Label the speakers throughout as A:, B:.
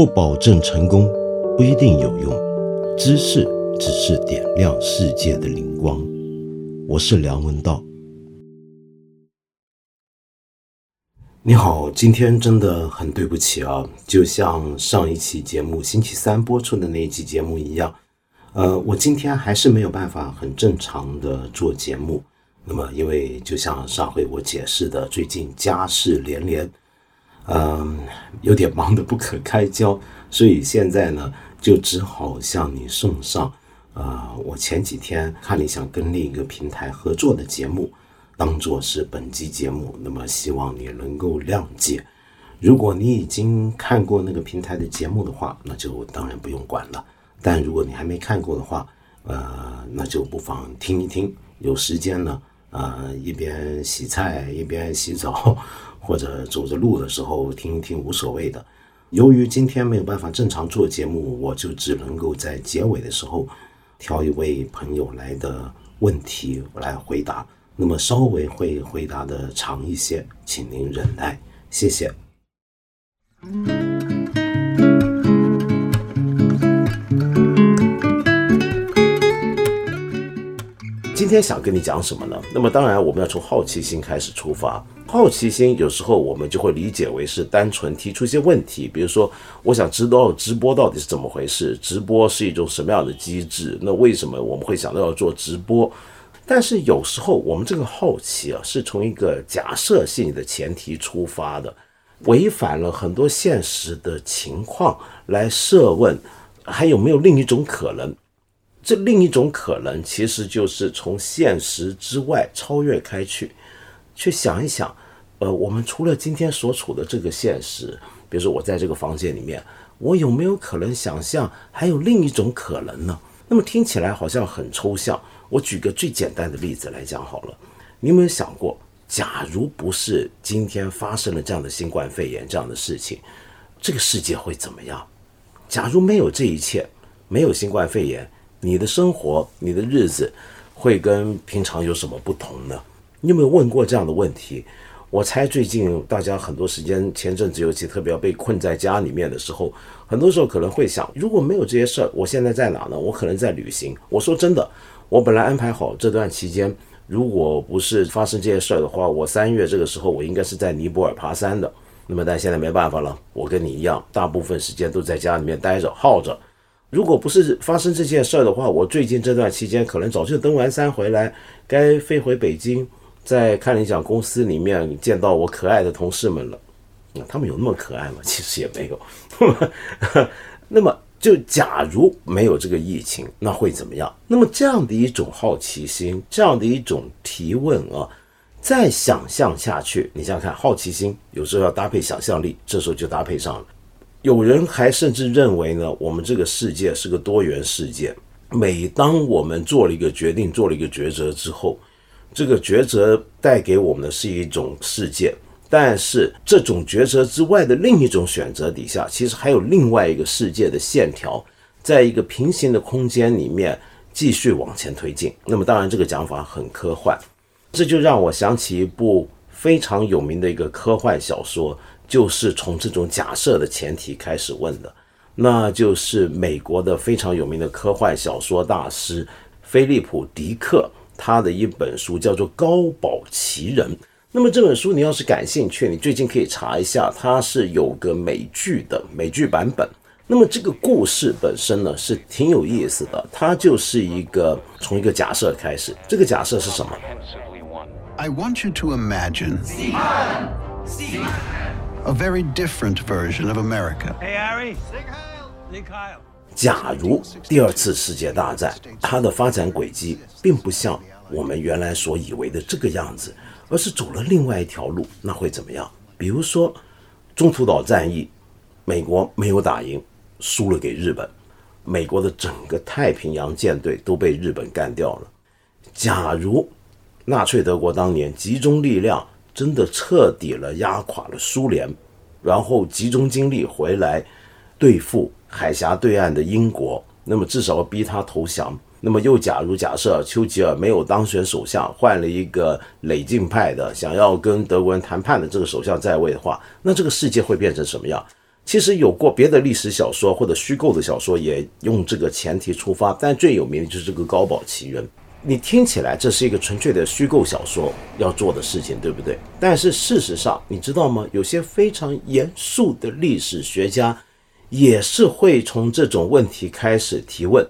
A: 不保证成功，不一定有用。知识只是点亮世界的灵光。我是梁文道。你好，今天真的很对不起啊，就像上一期节目星期三播出的那一期节目一样，呃，我今天还是没有办法很正常的做节目。那么，因为就像上回我解释的，最近家事连连，嗯，有点忙得不可开交，所以现在呢，就只好向你送上，呃，我前几天看你想跟另一个平台合作的节目。当做是本集节目，那么希望你能够谅解。如果你已经看过那个平台的节目的话，那就当然不用管了。但如果你还没看过的话，呃，那就不妨听一听。有时间呢，呃，一边洗菜一边洗澡，或者走着路的时候听一听，无所谓的。由于今天没有办法正常做节目，我就只能够在结尾的时候挑一位朋友来的问题来回答。那么稍微会回答的长一些，请您忍耐，谢谢。今天想跟你讲什么呢？那么当然我们要从好奇心开始出发。好奇心有时候我们就会理解为是单纯提出一些问题，比如说我想知道直播到底是怎么回事，直播是一种什么样的机制？那为什么我们会想到要做直播？但是有时候我们这个好奇啊，是从一个假设性的前提出发的，违反了很多现实的情况来设问，还有没有另一种可能？这另一种可能其实就是从现实之外超越开去，去想一想，呃，我们除了今天所处的这个现实，比如说我在这个房间里面，我有没有可能想象还有另一种可能呢？那么听起来好像很抽象。我举个最简单的例子来讲好了，你有没有想过，假如不是今天发生了这样的新冠肺炎这样的事情，这个世界会怎么样？假如没有这一切，没有新冠肺炎，你的生活、你的日子会跟平常有什么不同呢？你有没有问过这样的问题？我猜最近大家很多时间，前阵子尤其特别要被困在家里面的时候，很多时候可能会想，如果没有这些事儿，我现在在哪呢？我可能在旅行。我说真的。我本来安排好这段期间，如果不是发生这些事儿的话，我三月这个时候我应该是在尼泊尔爬山的。那么但现在没办法了，我跟你一样，大部分时间都在家里面待着耗着。如果不是发生这件事儿的话，我最近这段期间可能早就登完山回来，该飞回北京，在看理想公司里面见到我可爱的同事们了。那他们有那么可爱吗？其实也没有。那么。就假如没有这个疫情，那会怎么样？那么这样的一种好奇心，这样的一种提问啊，再想象下去，你想想看，好奇心有时候要搭配想象力，这时候就搭配上了。有人还甚至认为呢，我们这个世界是个多元世界。每当我们做了一个决定，做了一个抉择之后，这个抉择带给我们的是一种世界。但是这种抉择之外的另一种选择底下，其实还有另外一个世界的线条，在一个平行的空间里面继续往前推进。那么当然，这个讲法很科幻，这就让我想起一部非常有名的一个科幻小说，就是从这种假设的前提开始问的，那就是美国的非常有名的科幻小说大师菲利普·迪克他的一本书，叫做《高堡奇人》。那么这本书，你要是感兴趣，你最近可以查一下，它是有个美剧的美剧版本。那么这个故事本身呢，是挺有意思的。它就是一个从一个假设开始，这个假设是什么
B: ？I want you to imagine a very different version of America.
C: Hey Harry,
A: 假如第二次世界大战，它的发展轨迹并不像我们原来所以为的这个样子。而是走了另外一条路，那会怎么样？比如说，中途岛战役，美国没有打赢，输了给日本，美国的整个太平洋舰队都被日本干掉了。假如纳粹德国当年集中力量，真的彻底了压垮了苏联，然后集中精力回来对付海峡对岸的英国，那么至少要逼他投降。那么又假如假设丘吉尔没有当选首相，换了一个累进派的想要跟德国人谈判的这个首相在位的话，那这个世界会变成什么样？其实有过别的历史小说或者虚构的小说也用这个前提出发，但最有名的就是这个《高堡奇人》。你听起来这是一个纯粹的虚构小说要做的事情，对不对？但是事实上，你知道吗？有些非常严肃的历史学家也是会从这种问题开始提问：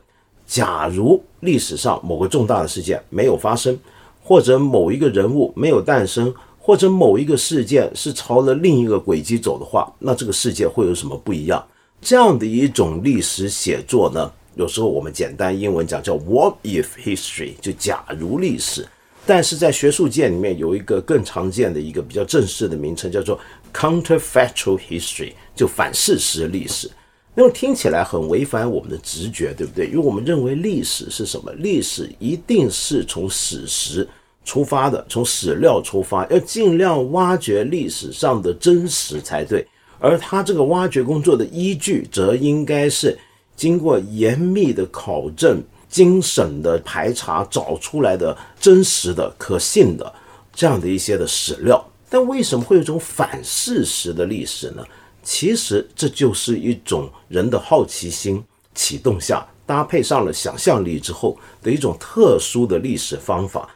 A: 假如历史上某个重大的事件没有发生，或者某一个人物没有诞生，或者某一个事件是朝了另一个轨迹走的话，那这个世界会有什么不一样？这样的一种历史写作呢？有时候我们简单英文讲叫 What if history，就假如历史。但是在学术界里面有一个更常见的一个比较正式的名称叫做 counterfactual history，就反事实历史。那么听起来很违反我们的直觉，对不对？因为我们认为历史是什么？历史一定是从史实出发的，从史料出发，要尽量挖掘历史上的真实才对。而他这个挖掘工作的依据，则应该是。经过严密的考证、精审的排查，找出来的真实的、可信的这样的一些的史料。但为什么会有一种反事实的历史呢？其实这就是一种人的好奇心启动下，搭配上了想象力之后的一种特殊的历史方法。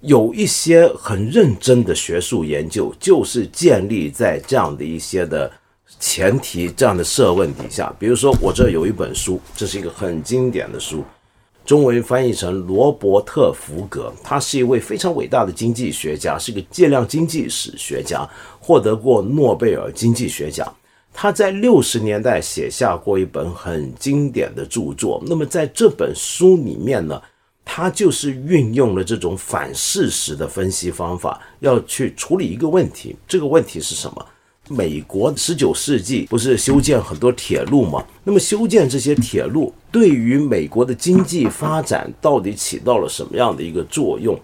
A: 有一些很认真的学术研究，就是建立在这样的一些的。前提这样的设问底下，比如说我这有一本书，这是一个很经典的书，中文翻译成罗伯特福格，他是一位非常伟大的经济学家，是个计量经济史学家，获得过诺贝尔经济学奖。他在六十年代写下过一本很经典的著作。那么在这本书里面呢，他就是运用了这种反事实的分析方法，要去处理一个问题。这个问题是什么？美国十九世纪不是修建很多铁路吗？那么修建这些铁路对于美国的经济发展到底起到了什么样的一个作用？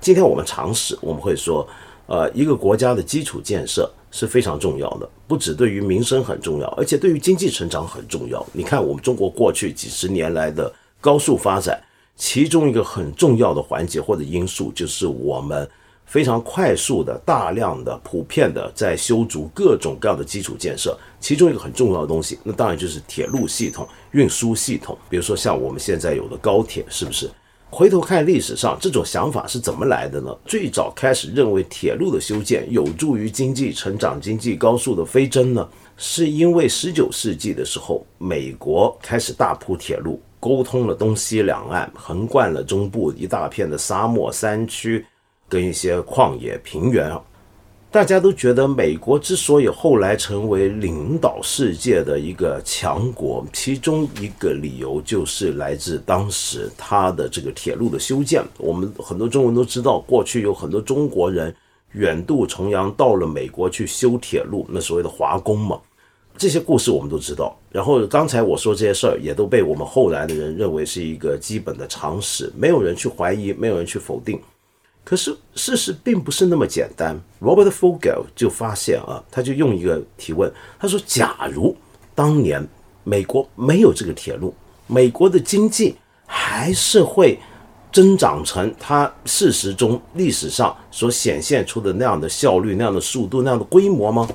A: 今天我们常识我们会说，呃，一个国家的基础建设是非常重要的，不只对于民生很重要，而且对于经济成长很重要。你看，我们中国过去几十年来的高速发展，其中一个很重要的环节或者因素就是我们。非常快速的、大量的、普遍的在修筑各种各样的基础建设，其中一个很重要的东西，那当然就是铁路系统、运输系统。比如说像我们现在有的高铁，是不是？回头看历史上这种想法是怎么来的呢？最早开始认为铁路的修建有助于经济成长、经济高速的飞升呢，是因为十九世纪的时候，美国开始大铺铁路，沟通了东西两岸，横贯了中部一大片的沙漠山区。跟一些旷野平原啊，大家都觉得美国之所以后来成为领导世界的一个强国，其中一个理由就是来自当时它的这个铁路的修建。我们很多中文都知道，过去有很多中国人远渡重洋到了美国去修铁路，那所谓的华工嘛，这些故事我们都知道。然后刚才我说这些事儿，也都被我们后来的人认为是一个基本的常识，没有人去怀疑，没有人去否定。可是事实并不是那么简单。Robert Fogel 就发现啊，他就用一个提问，他说：“假如当年美国没有这个铁路，美国的经济还是会增长成它事实中历史上所显现出的那样的效率、那样的速度、那样的规模吗？”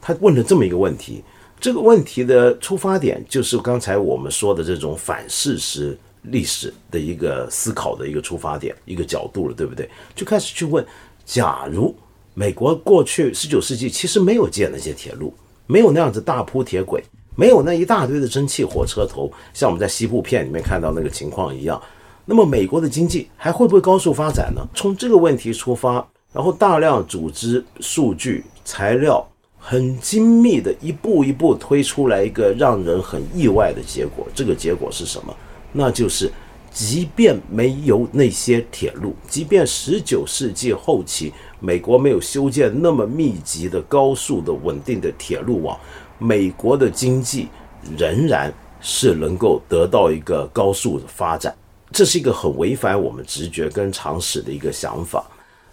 A: 他问了这么一个问题。这个问题的出发点就是刚才我们说的这种反事实。历史的一个思考的一个出发点，一个角度了，对不对？就开始去问：假如美国过去十九世纪其实没有建那些铁路，没有那样子大铺铁轨，没有那一大堆的蒸汽火车头，像我们在西部片里面看到那个情况一样，那么美国的经济还会不会高速发展呢？从这个问题出发，然后大量组织数据材料，很精密的一步一步推出来一个让人很意外的结果。这个结果是什么？那就是，即便没有那些铁路，即便十九世纪后期美国没有修建那么密集的高速的稳定的铁路网，美国的经济仍然是能够得到一个高速的发展。这是一个很违反我们直觉跟常识的一个想法，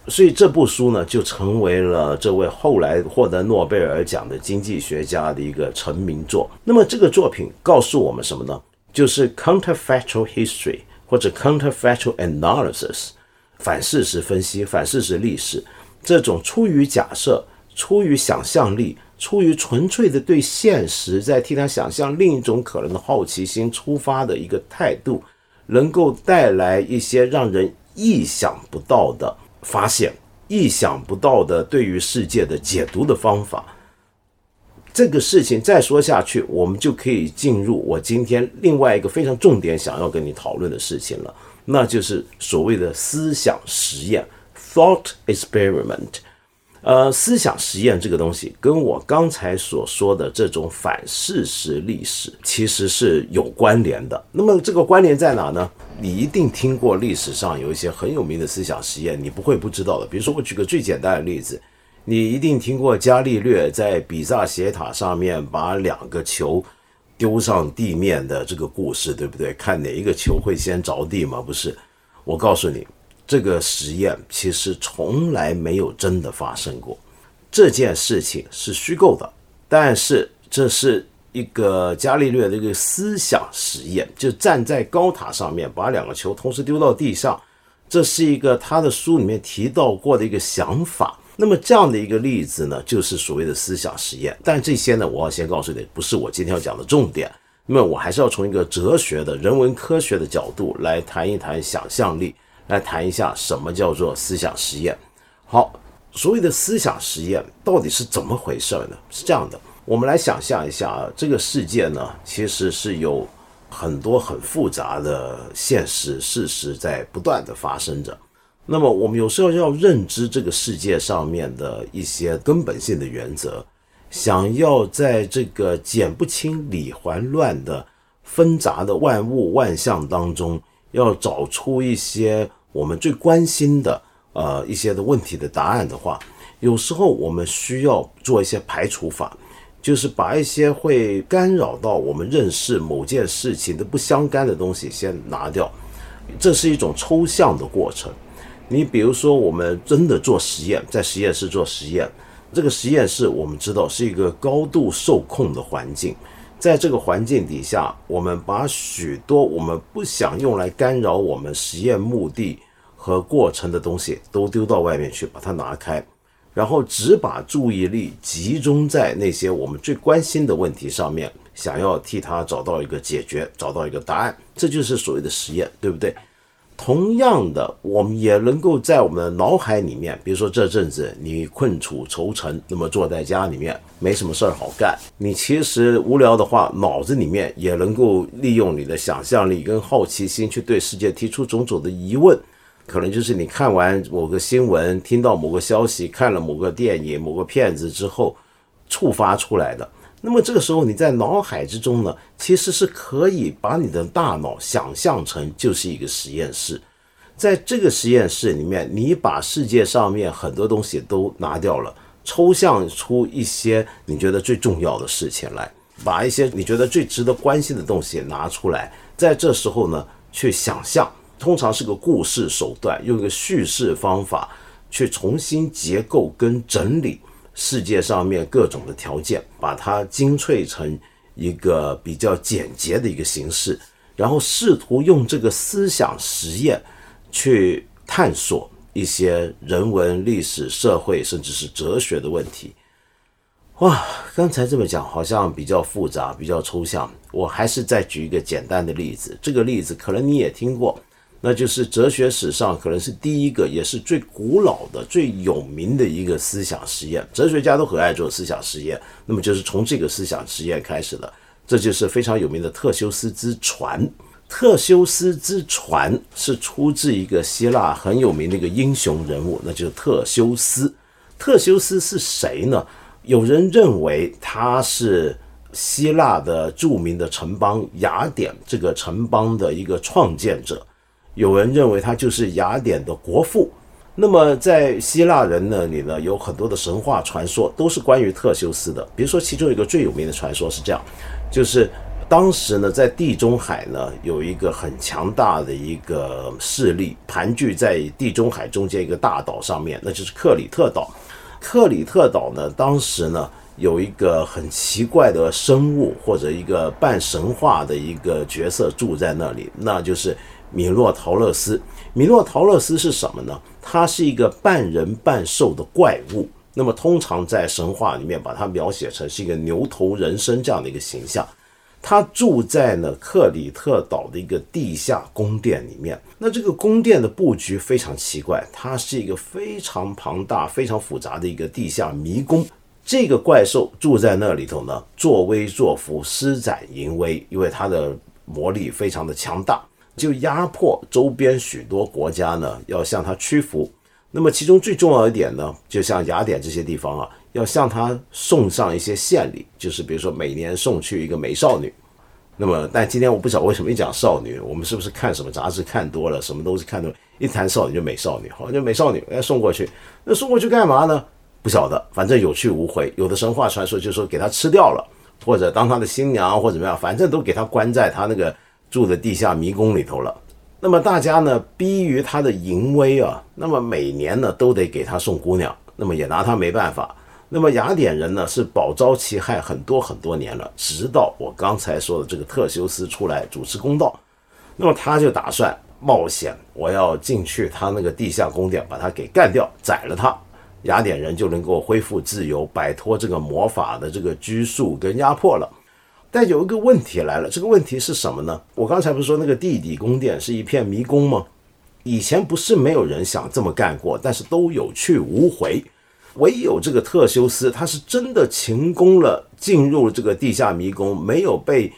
A: 所以这部书呢就成为了这位后来获得诺贝尔奖的经济学家的一个成名作。那么这个作品告诉我们什么呢？就是 counterfactual history 或者 counterfactual analysis，反事实分析、反事实历史，这种出于假设、出于想象力、出于纯粹的对现实在替他想象另一种可能的好奇心出发的一个态度，能够带来一些让人意想不到的发现，意想不到的对于世界的解读的方法。这个事情再说下去，我们就可以进入我今天另外一个非常重点想要跟你讨论的事情了，那就是所谓的思想实验 （thought experiment）。呃，思想实验这个东西，跟我刚才所说的这种反事实历史其实是有关联的。那么这个关联在哪呢？你一定听过历史上有一些很有名的思想实验，你不会不知道的。比如说，我举个最简单的例子。你一定听过伽利略在比萨斜塔上面把两个球丢上地面的这个故事，对不对？看哪一个球会先着地吗？不是，我告诉你，这个实验其实从来没有真的发生过。这件事情是虚构的，但是这是一个伽利略的一个思想实验，就站在高塔上面把两个球同时丢到地上，这是一个他的书里面提到过的一个想法。那么这样的一个例子呢，就是所谓的思想实验。但这些呢，我要先告诉你，不是我今天要讲的重点。那么我还是要从一个哲学的人文科学的角度来谈一谈想象力，来谈一下什么叫做思想实验。好，所谓的思想实验到底是怎么回事呢？是这样的，我们来想象一下啊，这个世界呢，其实是有很多很复杂的现实事实在不断的发生着。那么，我们有时候要认知这个世界上面的一些根本性的原则，想要在这个剪不清理还乱的纷杂的万物万象当中，要找出一些我们最关心的呃一些的问题的答案的话，有时候我们需要做一些排除法，就是把一些会干扰到我们认识某件事情的不相干的东西先拿掉，这是一种抽象的过程。你比如说，我们真的做实验，在实验室做实验，这个实验室我们知道是一个高度受控的环境，在这个环境底下，我们把许多我们不想用来干扰我们实验目的和过程的东西都丢到外面去，把它拿开，然后只把注意力集中在那些我们最关心的问题上面，想要替它找到一个解决，找到一个答案，这就是所谓的实验，对不对？同样的，我们也能够在我们的脑海里面，比如说这阵子你困处愁城，那么坐在家里面没什么事儿好干，你其实无聊的话，脑子里面也能够利用你的想象力跟好奇心去对世界提出种种的疑问，可能就是你看完某个新闻，听到某个消息，看了某个电影、某个片子之后触发出来的。那么这个时候，你在脑海之中呢，其实是可以把你的大脑想象成就是一个实验室，在这个实验室里面，你把世界上面很多东西都拿掉了，抽象出一些你觉得最重要的事情来，把一些你觉得最值得关心的东西拿出来，在这时候呢，去想象，通常是个故事手段，用一个叙事方法去重新结构跟整理。世界上面各种的条件，把它精粹成一个比较简洁的一个形式，然后试图用这个思想实验去探索一些人文、历史、社会，甚至是哲学的问题。哇，刚才这么讲好像比较复杂、比较抽象，我还是再举一个简单的例子。这个例子可能你也听过。那就是哲学史上可能是第一个，也是最古老的、最有名的一个思想实验。哲学家都很爱做思想实验，那么就是从这个思想实验开始的。这就是非常有名的特修斯之船。特修斯之船是出自一个希腊很有名的一个英雄人物，那就是特修斯。特修斯是谁呢？有人认为他是希腊的著名的城邦雅典这个城邦的一个创建者。有人认为他就是雅典的国父。那么在希腊人那里呢，有很多的神话传说都是关于特修斯的。比如说，其中一个最有名的传说是这样：就是当时呢，在地中海呢，有一个很强大的一个势力盘踞在地中海中间一个大岛上面，那就是克里特岛。克里特岛呢，当时呢，有一个很奇怪的生物或者一个半神话的一个角色住在那里，那就是。米诺陶勒斯，米诺陶勒斯是什么呢？他是一个半人半兽的怪物。那么通常在神话里面把它描写成是一个牛头人身这样的一个形象。他住在呢克里特岛的一个地下宫殿里面。那这个宫殿的布局非常奇怪，它是一个非常庞大、非常复杂的一个地下迷宫。这个怪兽住在那里头呢，作威作福、施展淫威，因为它的魔力非常的强大，就压迫周边许多国家呢要向他屈服。那么其中最重要一点呢，就像雅典这些地方啊。要向他送上一些献礼，就是比如说每年送去一个美少女。那么，但今天我不晓得为什么一讲少女，我们是不是看什么杂志看多了，什么东西看多，一谈少女就美少女，好像，就美少女哎送过去，那送过去干嘛呢？不晓得，反正有去无回。有的神话传说就说给他吃掉了，或者当他的新娘，或者怎么样，反正都给他关在他那个住的地下迷宫里头了。那么大家呢，逼于他的淫威啊，那么每年呢都得给他送姑娘，那么也拿他没办法。那么雅典人呢是饱遭其害很多很多年了，直到我刚才说的这个特修斯出来主持公道，那么他就打算冒险，我要进去他那个地下宫殿，把他给干掉，宰了他，雅典人就能够恢复自由，摆脱这个魔法的这个拘束跟压迫了。但有一个问题来了，这个问题是什么呢？我刚才不是说那个地底宫殿是一片迷宫吗？以前不是没有人想这么干过，但是都有去无回。唯有这个特修斯，他是真的成功了，进入了这个地下迷宫，没有被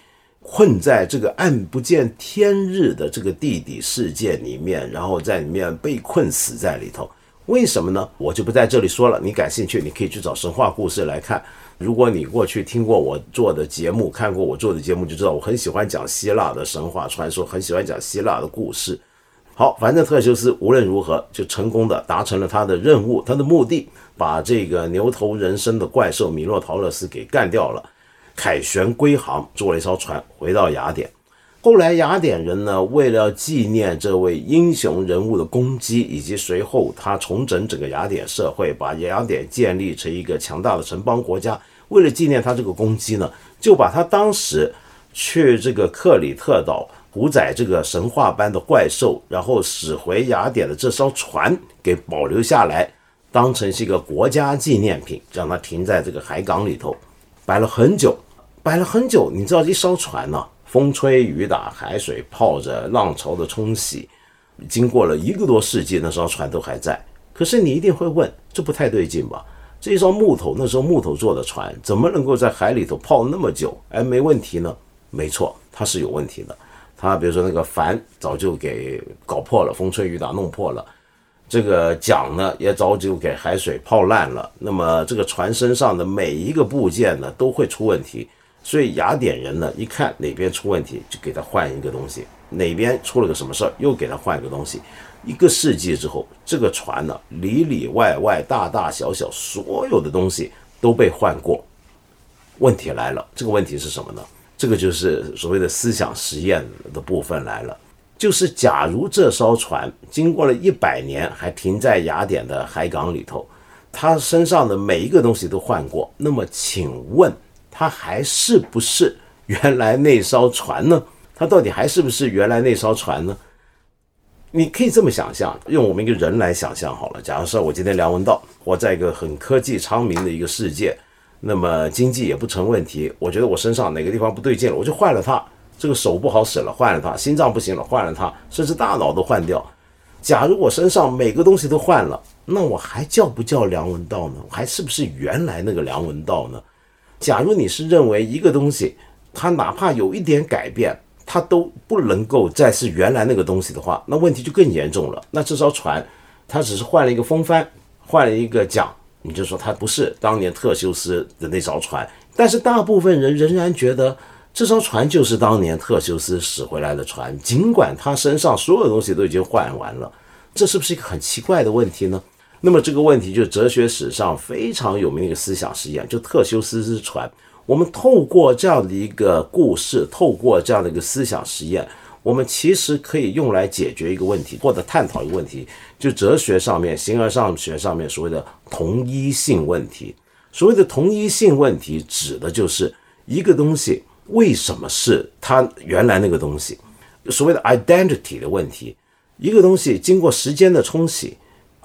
A: 困在这个暗不见天日的这个地底世界里面，然后在里面被困死在里头。为什么呢？我就不在这里说了。你感兴趣，你可以去找神话故事来看。如果你过去听过我做的节目，看过我做的节目，就知道我很喜欢讲希腊的神话传说，很喜欢讲希腊的故事。好，反正特修斯无论如何就成功的达成了他的任务，他的目的。把这个牛头人身的怪兽米诺陶勒斯给干掉了，凯旋归航，坐了一艘船回到雅典。后来雅典人呢，为了纪念这位英雄人物的功绩，以及随后他重整整个雅典社会，把雅典建立成一个强大的城邦国家。为了纪念他这个功绩呢，就把他当时去这个克里特岛屠宰这个神话般的怪兽，然后驶回雅典的这艘船给保留下来。当成是一个国家纪念品，让它停在这个海港里头，摆了很久，摆了很久。你知道，一艘船呢，风吹雨打，海水泡着，浪潮的冲洗，经过了一个多世纪，那艘船都还在。可是你一定会问，这不太对劲吧？这一艘木头，那时候木头做的船，怎么能够在海里头泡那么久？哎，没问题呢？没错，它是有问题的。它比如说那个帆早就给搞破了，风吹雨打弄破了。这个桨呢，也早就给海水泡烂了。那么这个船身上的每一个部件呢，都会出问题。所以雅典人呢，一看哪边出问题，就给他换一个东西；哪边出了个什么事儿，又给他换一个东西。一个世纪之后，这个船呢，里里外外、大大小小，所有的东西都被换过。问题来了，这个问题是什么呢？这个就是所谓的思想实验的部分来了。就是，假如这艘船经过了一百年还停在雅典的海港里头，它身上的每一个东西都换过，那么请问它还是不是原来那艘船呢？它到底还是不是原来那艘船呢？你可以这么想象，用我们一个人来想象好了。假如说我今天梁文道活在一个很科技昌明的一个世界，那么经济也不成问题，我觉得我身上哪个地方不对劲了，我就换了它。这个手不好使了，换了它；心脏不行了，换了它；甚至大脑都换掉。假如我身上每个东西都换了，那我还叫不叫梁文道呢？我还是不是原来那个梁文道呢？假如你是认为一个东西，它哪怕有一点改变，它都不能够再是原来那个东西的话，那问题就更严重了。那这艘船，它只是换了一个风帆，换了一个桨，你就说它不是当年特修斯的那艘船。但是大部分人仍然觉得。这艘船就是当年特修斯驶回来的船，尽管他身上所有东西都已经换完了，这是不是一个很奇怪的问题呢？那么这个问题就是哲学史上非常有名的一个思想实验，就特修斯之船。我们透过这样的一个故事，透过这样的一个思想实验，我们其实可以用来解决一个问题，或者探讨一个问题，就哲学上面、形而上学上面所谓的同一性问题。所谓的同一性问题，指的就是一个东西。为什么是它原来那个东西？所谓的 identity 的问题，一个东西经过时间的冲洗，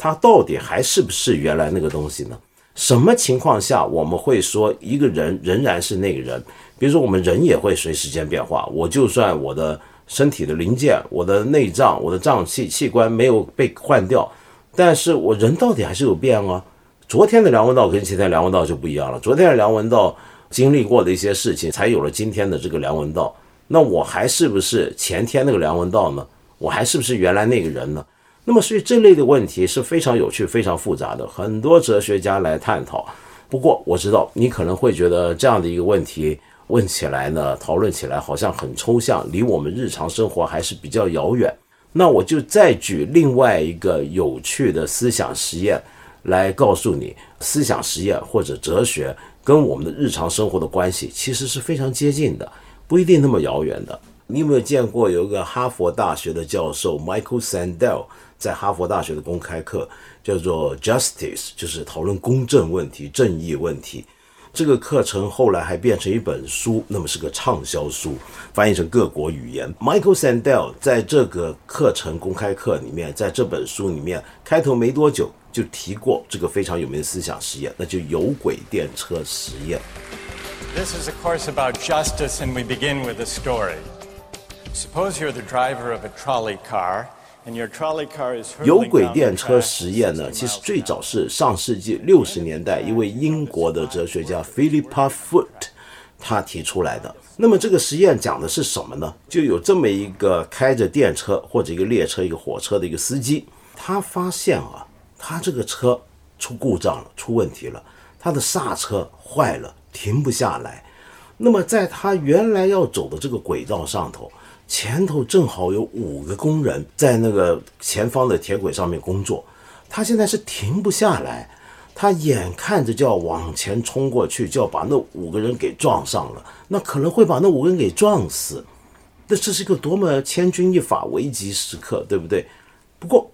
A: 它到底还是不是原来那个东西呢？什么情况下我们会说一个人仍然是那个人？比如说，我们人也会随时间变化。我就算我的身体的零件、我的内脏、我的脏器器官没有被换掉，但是我人到底还是有变啊。昨天的梁文道跟今天梁文道就不一样了。昨天的梁文道经历过的一些事情，才有了今天的这个梁文道。那我还是不是前天那个梁文道呢？我还是不是原来那个人呢？那么，所以这类的问题是非常有趣、非常复杂的，很多哲学家来探讨。不过，我知道你可能会觉得这样的一个问题问起来呢，讨论起来好像很抽象，离我们日常生活还是比较遥远。那我就再举另外一个有趣的思想实验来告诉你，思想实验或者哲学跟我们的日常生活的关系其实是非常接近的，不一定那么遥远的。你有没有见过有一个哈佛大学的教授 Michael Sandel？在哈佛大学的公开课叫做 Justice，就是讨论公正问题、正义问题。这个课程后来还变成一本书，那么是个畅销书，翻译成各国语言。Michael Sandel 在这个课程公开课里面，在这本书里面开头没多久就提过这个非常有名的思想实验，那就有轨电车实验。
C: This is a course about justice, and we begin with a story. Suppose you're the driver of a trolley car.
A: 有轨电车实验呢，其实最早是上世纪六十年代一位英国的哲学家 Philippa Foot 他提出来的。那么这个实验讲的是什么呢？就有这么一个开着电车或者一个列车、一个火车的一个司机，他发现啊，他这个车出故障了，出问题了，他的刹车坏了，停不下来。那么在他原来要走的这个轨道上头。前头正好有五个工人在那个前方的铁轨上面工作，他现在是停不下来，他眼看着就要往前冲过去，就要把那五个人给撞上了，那可能会把那五个人给撞死，那这是一个多么千钧一发危急时刻，对不对？不过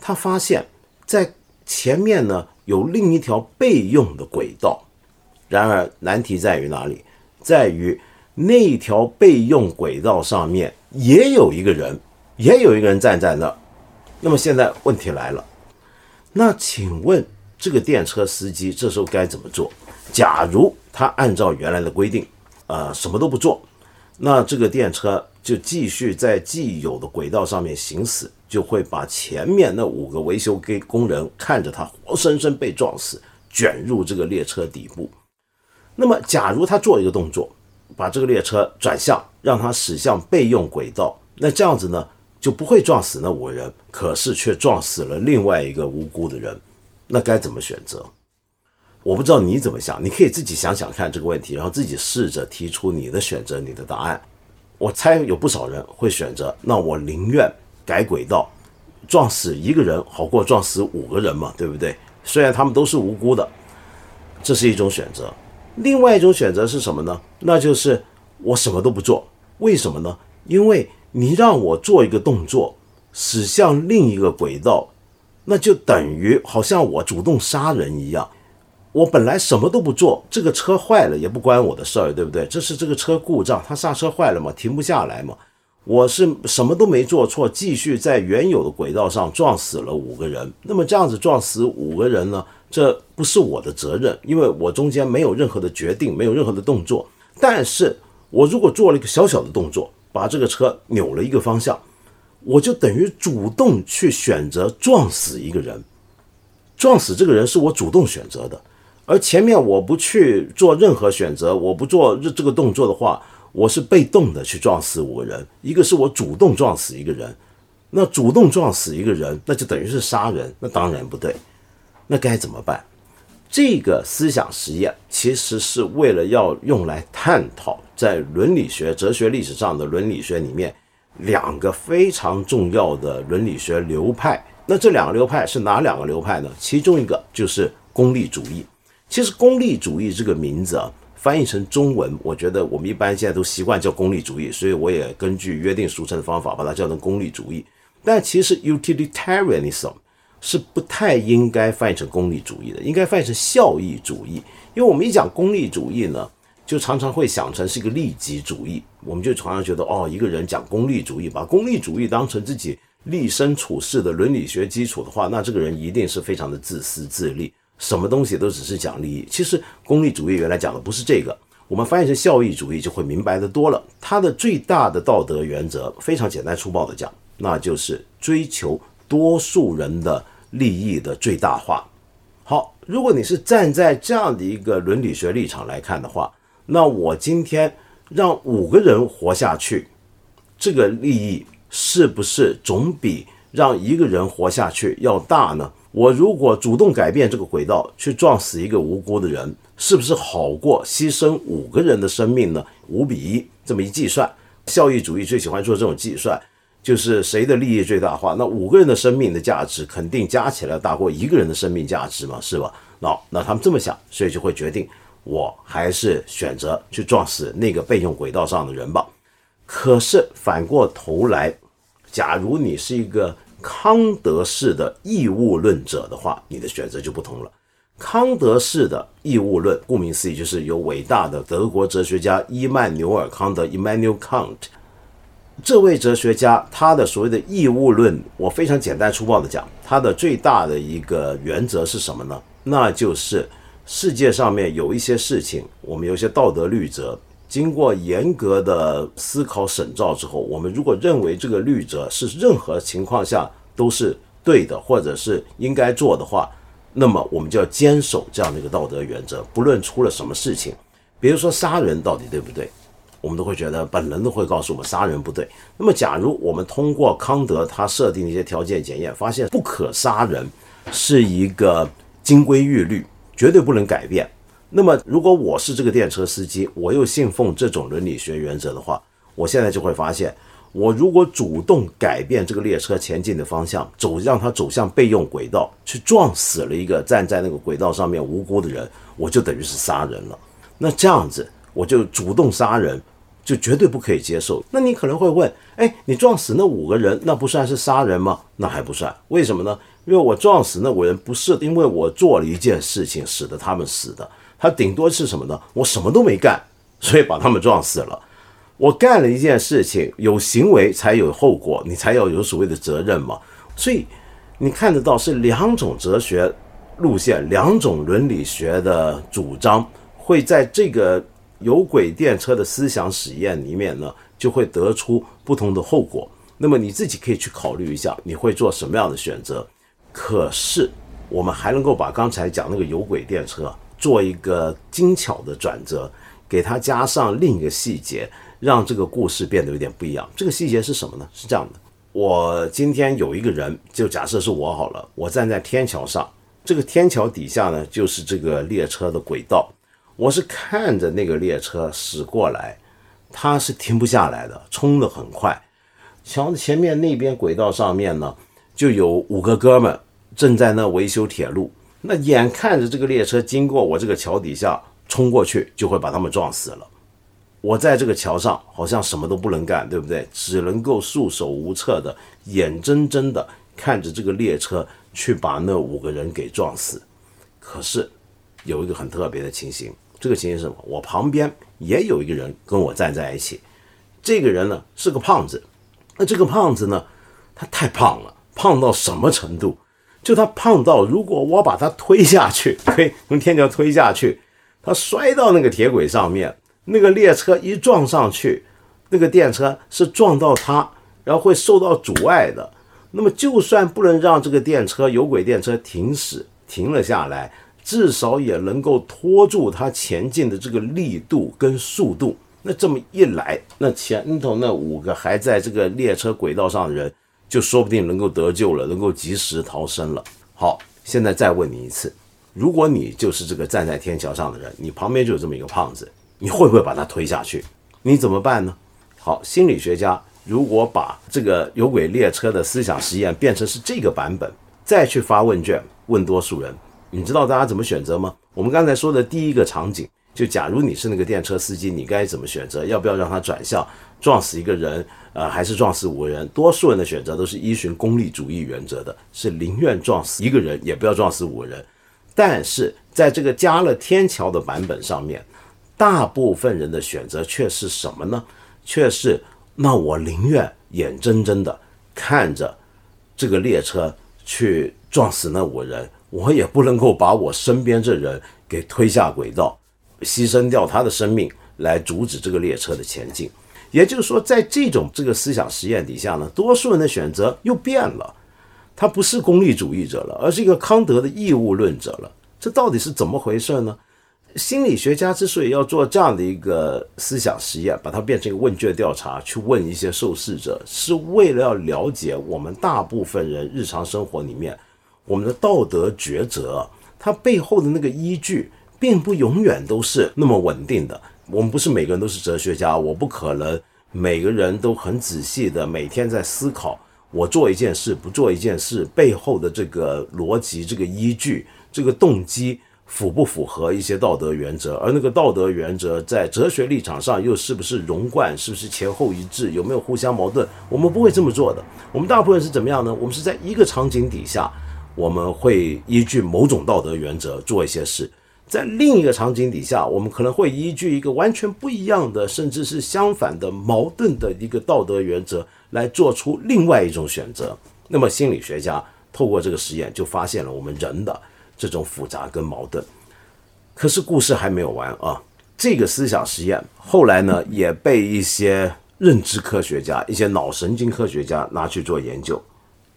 A: 他发现，在前面呢有另一条备用的轨道，然而难题在于哪里？在于那条备用轨道上面。也有一个人，也有一个人站在那儿。那么现在问题来了，那请问这个电车司机这时候该怎么做？假如他按照原来的规定，呃，什么都不做，那这个电车就继续在既有的轨道上面行驶，就会把前面那五个维修给工人看着他活生生被撞死，卷入这个列车底部。那么，假如他做一个动作。把这个列车转向，让它驶向备用轨道，那这样子呢就不会撞死那五个人，可是却撞死了另外一个无辜的人，那该怎么选择？我不知道你怎么想，你可以自己想想看这个问题，然后自己试着提出你的选择，你的答案。我猜有不少人会选择，那我宁愿改轨道，撞死一个人好过撞死五个人嘛，对不对？虽然他们都是无辜的，这是一种选择。另外一种选择是什么呢？那就是我什么都不做。为什么呢？因为你让我做一个动作，驶向另一个轨道，那就等于好像我主动杀人一样。我本来什么都不做，这个车坏了也不关我的事儿，对不对？这是这个车故障，它刹车坏了嘛，停不下来嘛。我是什么都没做错，继续在原有的轨道上撞死了五个人。那么这样子撞死五个人呢？这不是我的责任，因为我中间没有任何的决定，没有任何的动作。但是我如果做了一个小小的动作，把这个车扭了一个方向，我就等于主动去选择撞死一个人。撞死这个人是我主动选择的，而前面我不去做任何选择，我不做这个动作的话，我是被动的去撞死五个人。一个是我主动撞死一个人，那主动撞死一个人，那就等于是杀人，那当然不对。那该怎么办？这个思想实验其实是为了要用来探讨在伦理学、哲学历史上的伦理学里面两个非常重要的伦理学流派。那这两个流派是哪两个流派呢？其中一个就是功利主义。其实功利主义这个名字啊，翻译成中文，我觉得我们一般现在都习惯叫功利主义，所以我也根据约定俗成的方法把它叫成功利主义。但其实 utilitarianism。是不太应该翻译成功利主义的，应该翻译成效益主义。因为我们一讲功利主义呢，就常常会想成是一个利己主义。我们就常常觉得，哦，一个人讲功利主义，把功利主义当成自己立身处世的伦理学基础的话，那这个人一定是非常的自私自利，什么东西都只是讲利益。其实功利主义原来讲的不是这个，我们翻译成效益主义就会明白的多了。它的最大的道德原则非常简单粗暴的讲，那就是追求多数人的利益的最大化。好，如果你是站在这样的一个伦理学立场来看的话，那我今天让五个人活下去，这个利益是不是总比让一个人活下去要大呢？我如果主动改变这个轨道，去撞死一个无辜的人，是不是好过牺牲五个人的生命呢？五比一这么一计算，效益主义最喜欢做这种计算。就是谁的利益最大化？那五个人的生命的价值肯定加起来大过一个人的生命价值嘛，是吧？那那他们这么想，所以就会决定，我还是选择去撞死那个备用轨道上的人吧。可是反过头来，假如你是一个康德式的义务论者的话，你的选择就不同了。康德式的义务论，顾名思义，就是由伟大的德国哲学家伊曼纽尔·康德 （Immanuel Kant）。这位哲学家，他的所谓的义务论，我非常简单粗暴的讲，他的最大的一个原则是什么呢？那就是世界上面有一些事情，我们有一些道德律则，经过严格的思考审照之后，我们如果认为这个律则是任何情况下都是对的，或者是应该做的话，那么我们就要坚守这样的一个道德原则，不论出了什么事情，比如说杀人到底对不对？我们都会觉得本能都会告诉我们杀人不对。那么，假如我们通过康德他设定的一些条件检验，发现不可杀人是一个金规玉律，绝对不能改变。那么，如果我是这个电车司机，我又信奉这种伦理学原则的话，我现在就会发现，我如果主动改变这个列车前进的方向，走让它走向备用轨道，去撞死了一个站在那个轨道上面无辜的人，我就等于是杀人了。那这样子。我就主动杀人，就绝对不可以接受。那你可能会问，哎，你撞死那五个人，那不算是杀人吗？那还不算，为什么呢？因为我撞死那五人，不是因为我做了一件事情使得他们死的，他顶多是什么呢？我什么都没干，所以把他们撞死了。我干了一件事情，有行为才有后果，你才要有所谓的责任嘛。所以你看得到是两种哲学路线，两种伦理学的主张会在这个。有轨电车的思想实验里面呢，就会得出不同的后果。那么你自己可以去考虑一下，你会做什么样的选择？可是我们还能够把刚才讲那个有轨电车做一个精巧的转折，给它加上另一个细节，让这个故事变得有点不一样。这个细节是什么呢？是这样的：我今天有一个人，就假设是我好了，我站在天桥上，这个天桥底下呢，就是这个列车的轨道。我是看着那个列车驶过来，它是停不下来的，冲得很快。桥的前面那边轨道上面呢，就有五个哥们正在那维修铁路。那眼看着这个列车经过我这个桥底下冲过去，就会把他们撞死了。我在这个桥上好像什么都不能干，对不对？只能够束手无策的，眼睁睁的看着这个列车去把那五个人给撞死。可是有一个很特别的情形。这个情形是什么？我旁边也有一个人跟我站在一起，这个人呢是个胖子，那这个胖子呢，他太胖了，胖到什么程度？就他胖到，如果我把他推下去，推从天桥推下去，他摔到那个铁轨上面，那个列车一撞上去，那个电车是撞到他，然后会受到阻碍的。那么就算不能让这个电车有轨电车停驶，停了下来。至少也能够拖住它前进的这个力度跟速度。那这么一来，那前头那五个还在这个列车轨道上的人，就说不定能够得救了，能够及时逃生了。好，现在再问你一次：如果你就是这个站在天桥上的人，你旁边就有这么一个胖子，你会不会把他推下去？你怎么办呢？好，心理学家如果把这个有轨列车的思想实验变成是这个版本，再去发问卷问多数人。你知道大家怎么选择吗？我们刚才说的第一个场景，就假如你是那个电车司机，你该怎么选择？要不要让他转向撞死一个人？呃，还是撞死五个人？多数人的选择都是依循功利主义原则的，是宁愿撞死一个人，也不要撞死五个人。但是在这个加了天桥的版本上面，大部分人的选择却是什么呢？却是那我宁愿眼睁睁的看着这个列车去撞死那五人。我也不能够把我身边这人给推下轨道，牺牲掉他的生命来阻止这个列车的前进。也就是说，在这种这个思想实验底下呢，多数人的选择又变了，他不是功利主义者了，而是一个康德的义务论者了。这到底是怎么回事呢？心理学家之所以要做这样的一个思想实验，把它变成一个问卷调查，去问一些受试者，是为了要了解我们大部分人日常生活里面我们的道德抉择，它背后的那个依据，并不永远都是那么稳定的。我们不是每个人都是哲学家，我不可能每个人都很仔细的每天在思考，我做一件事不做一件事背后的这个逻辑、这个依据、这个动机。符不符合一些道德原则？而那个道德原则在哲学立场上又是不是融贯？是不是前后一致？有没有互相矛盾？我们不会这么做的。我们大部分是怎么样呢？我们是在一个场景底下，我们会依据某种道德原则做一些事；在另一个场景底下，我们可能会依据一个完全不一样的，甚至是相反的、矛盾的一个道德原则来做出另外一种选择。那么心理学家透过这个实验就发现了我们人的。这种复杂跟矛盾，可是故事还没有完啊！这个思想实验后来呢，也被一些认知科学家、一些脑神经科学家拿去做研究。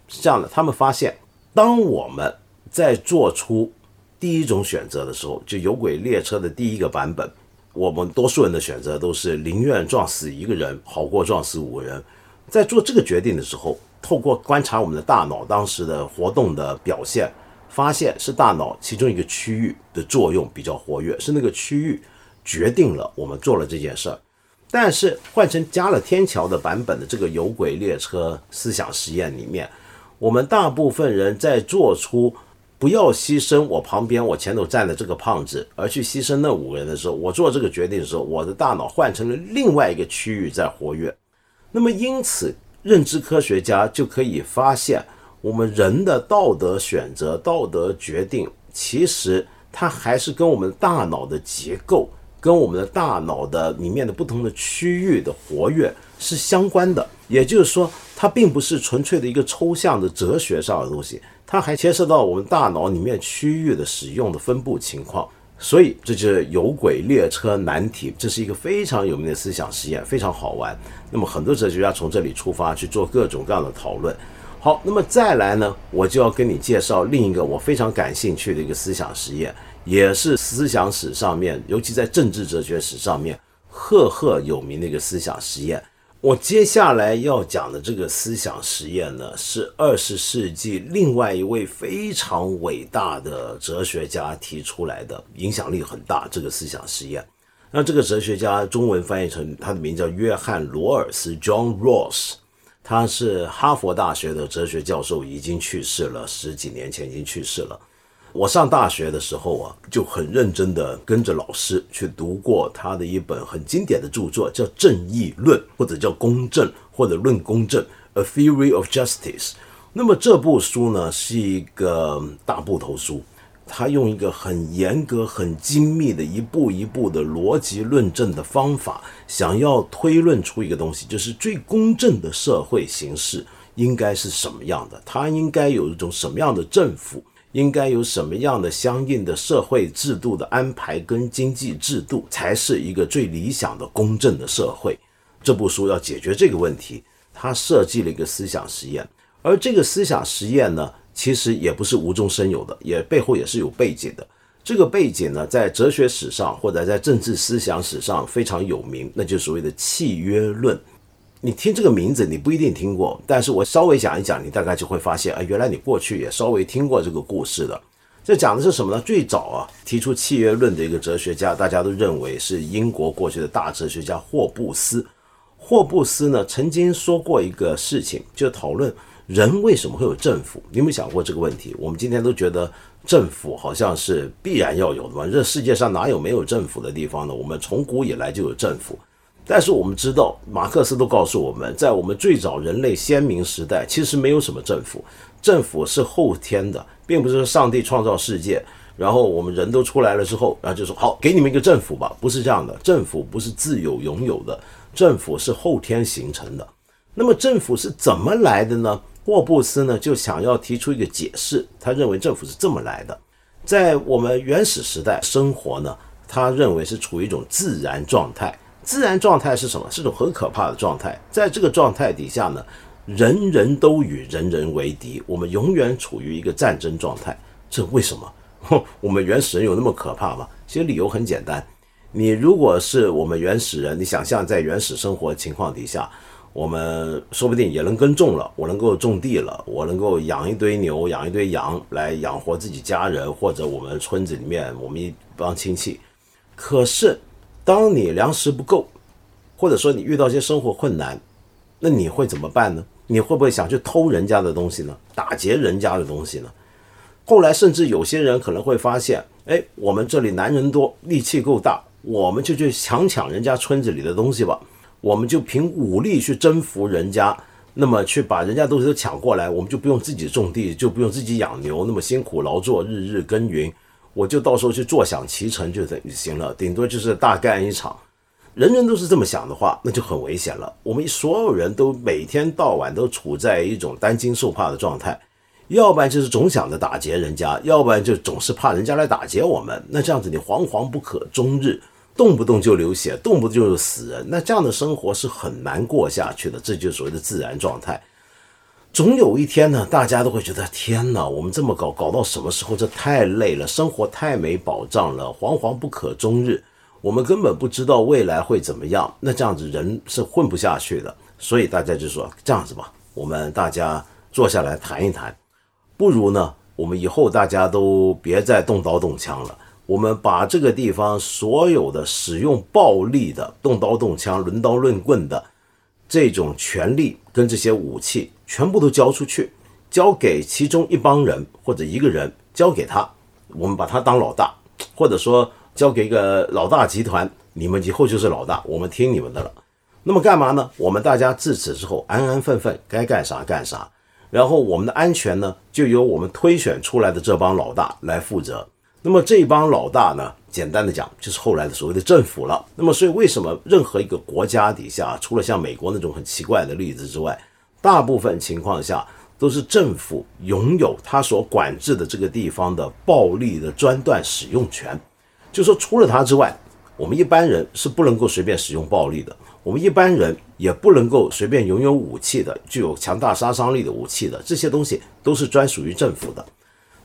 A: 是这样的，他们发现，当我们在做出第一种选择的时候，就有轨列车的第一个版本，我们多数人的选择都是宁愿撞死一个人，好过撞死五个人。在做这个决定的时候，透过观察我们的大脑当时的活动的表现。发现是大脑其中一个区域的作用比较活跃，是那个区域决定了我们做了这件事儿。但是换成加了天桥的版本的这个有轨列车思想实验里面，我们大部分人在做出不要牺牲我旁边我前头站的这个胖子，而去牺牲那五个人的时候，我做这个决定的时候，我的大脑换成了另外一个区域在活跃。那么因此，认知科学家就可以发现。我们人的道德选择、道德决定，其实它还是跟我们大脑的结构、跟我们的大脑的里面的不同的区域的活跃是相关的。也就是说，它并不是纯粹的一个抽象的哲学上的东西，它还牵涉到我们大脑里面区域的使用的分布情况。所以，这就是有轨列车难题，这是一个非常有名的思想实验，非常好玩。那么，很多哲学家从这里出发去做各种各样的讨论。好，那么再来呢，我就要跟你介绍另一个我非常感兴趣的一个思想实验，也是思想史上面，尤其在政治哲学史上面赫赫有名的一个思想实验。我接下来要讲的这个思想实验呢，是二十世纪另外一位非常伟大的哲学家提出来的，影响力很大。这个思想实验，那这个哲学家中文翻译成他的名叫约翰罗尔斯 （John Rawls）。他是哈佛大学的哲学教授，已经去世了，十几年前已经去世了。我上大学的时候啊，就很认真的跟着老师去读过他的一本很经典的著作，叫《正义论》或者叫《公正》或者《论公正》（A Theory of Justice）。那么这部书呢，是一个大部头书。他用一个很严格、很精密的一步一步的逻辑论证的方法，想要推论出一个东西，就是最公正的社会形式应该是什么样的？它应该有一种什么样的政府？应该有什么样的相应的社会制度的安排跟经济制度，才是一个最理想的公正的社会？这部书要解决这个问题，他设计了一个思想实验，而这个思想实验呢？其实也不是无中生有的，也背后也是有背景的。这个背景呢，在哲学史上或者在政治思想史上非常有名，那就是所谓的契约论。你听这个名字，你不一定听过，但是我稍微讲一讲，你大概就会发现，啊，原来你过去也稍微听过这个故事的。这讲的是什么呢？最早啊，提出契约论的一个哲学家，大家都认为是英国过去的大哲学家霍布斯。霍布斯呢，曾经说过一个事情，就讨论。人为什么会有政府？你有没有想过这个问题？我们今天都觉得政府好像是必然要有的嘛？这世界上哪有没有政府的地方呢？我们从古以来就有政府，但是我们知道，马克思都告诉我们在我们最早人类先民时代，其实没有什么政府，政府是后天的，并不是上帝创造世界，然后我们人都出来了之后，然后就说好，给你们一个政府吧，不是这样的，政府不是自有拥有的，政府是后天形成的。那么政府是怎么来的呢？霍布斯呢就想要提出一个解释，他认为政府是这么来的，在我们原始时代生活呢，他认为是处于一种自然状态。自然状态是什么？是种很可怕的状态。在这个状态底下呢，人人都与人人为敌，我们永远处于一个战争状态。这为什么？我们原始人有那么可怕吗？其实理由很简单。你如果是我们原始人，你想象在原始生活情况底下，我们说不定也能耕种了，我能够种地了，我能够养一堆牛、养一堆羊来养活自己家人，或者我们村子里面我们一帮亲戚。可是，当你粮食不够，或者说你遇到一些生活困难，那你会怎么办呢？你会不会想去偷人家的东西呢？打劫人家的东西呢？后来甚至有些人可能会发现，哎，我们这里男人多，力气够大。我们就去强抢人家村子里的东西吧，我们就凭武力去征服人家，那么去把人家东西都抢过来，我们就不用自己种地，就不用自己养牛，那么辛苦劳作，日日耕耘，我就到时候去坐享其成就行了，顶多就是大干一场。人人都是这么想的话，那就很危险了。我们所有人都每天到晚都处在一种担惊受怕的状态，要不然就是总想着打劫人家，要不然就总是怕人家来打劫我们。那这样子你惶惶不可终日。动不动就流血，动不动就死人，那这样的生活是很难过下去的。这就是所谓的自然状态。总有一天呢，大家都会觉得天哪，我们这么搞，搞到什么时候？这太累了，生活太没保障了，惶惶不可终日。我们根本不知道未来会怎么样，那这样子人是混不下去的。所以大家就说这样子吧，我们大家坐下来谈一谈，不如呢，我们以后大家都别再动刀动枪了。我们把这个地方所有的使用暴力的、动刀动枪、抡刀论棍的这种权力跟这些武器全部都交出去，交给其中一帮人或者一个人，交给他，我们把他当老大，或者说交给一个老大集团，你们以后就是老大，我们听你们的了。那么干嘛呢？我们大家自此之后安安分分，该干啥干啥，然后我们的安全呢，就由我们推选出来的这帮老大来负责。那么这帮老大呢？简单的讲，就是后来的所谓的政府了。那么，所以为什么任何一个国家底下，除了像美国那种很奇怪的例子之外，大部分情况下都是政府拥有他所管制的这个地方的暴力的专断使用权。就说除了他之外，我们一般人是不能够随便使用暴力的，我们一般人也不能够随便拥有武器的，具有强大杀伤力的武器的，这些东西都是专属于政府的。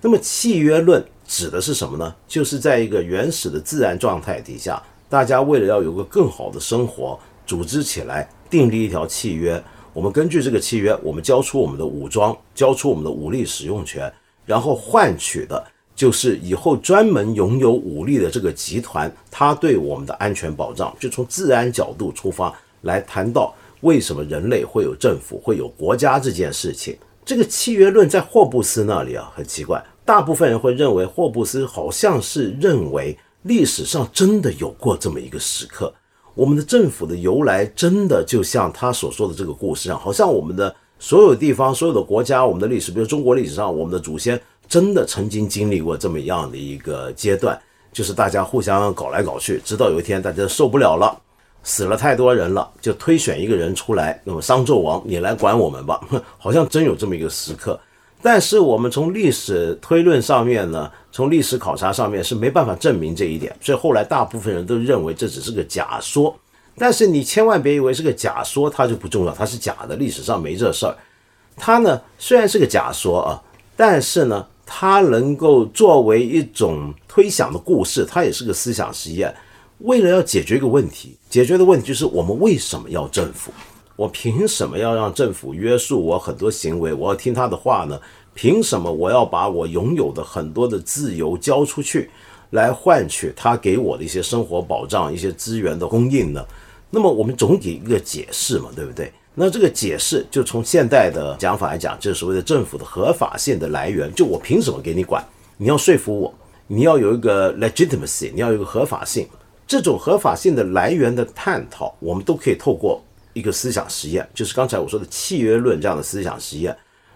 A: 那么契约论。指的是什么呢？就是在一个原始的自然状态底下，大家为了要有个更好的生活，组织起来订立一条契约。我们根据这个契约，我们交出我们的武装，交出我们的武力使用权，然后换取的就是以后专门拥有武力的这个集团，它对我们的安全保障。就从自然角度出发来谈到为什么人类会有政府、会有国家这件事情。这个契约论在霍布斯那里啊，很奇怪。大部分人会认为，霍布斯好像是认为历史上真的有过这么一个时刻，我们的政府的由来真的就像他所说的这个故事上，好像我们的所有地方、所有的国家，我们的历史，比如中国历史上，我们的祖先真的曾经经历过这么样的一个阶段，就是大家互相搞来搞去，直到有一天大家受不了了，死了太多人了，就推选一个人出来，那么商纣王，你来管我们吧，好像真有这么一个时刻。但是我们从历史推论上面呢，从历史考察上面是没办法证明这一点，所以后来大部分人都认为这只是个假说。但是你千万别以为是个假说，它就不重要，它是假的，历史上没这事儿。它呢虽然是个假说啊，但是呢它能够作为一种推想的故事，它也是个思想实验。为了要解决一个问题，解决的问题就是我们为什么要政府？我凭什么要让政府约束我很多行为？我要听他的话呢？凭什么我要把我拥有的很多的自由交出去，来换取他给我的一些生活保障、一些资源的供应呢？那么我们总得一个解释嘛，对不对？那这个解释就从现代的讲法来讲，就是所谓的政府的合法性的来源。就我凭什么给你管？你要说服我，你要有一个 legitimacy，你要有一个合法性。这种合法性的来源的探讨，我们都可以透过。一个思想实验，就是刚才我说的契约论这样的思想实验，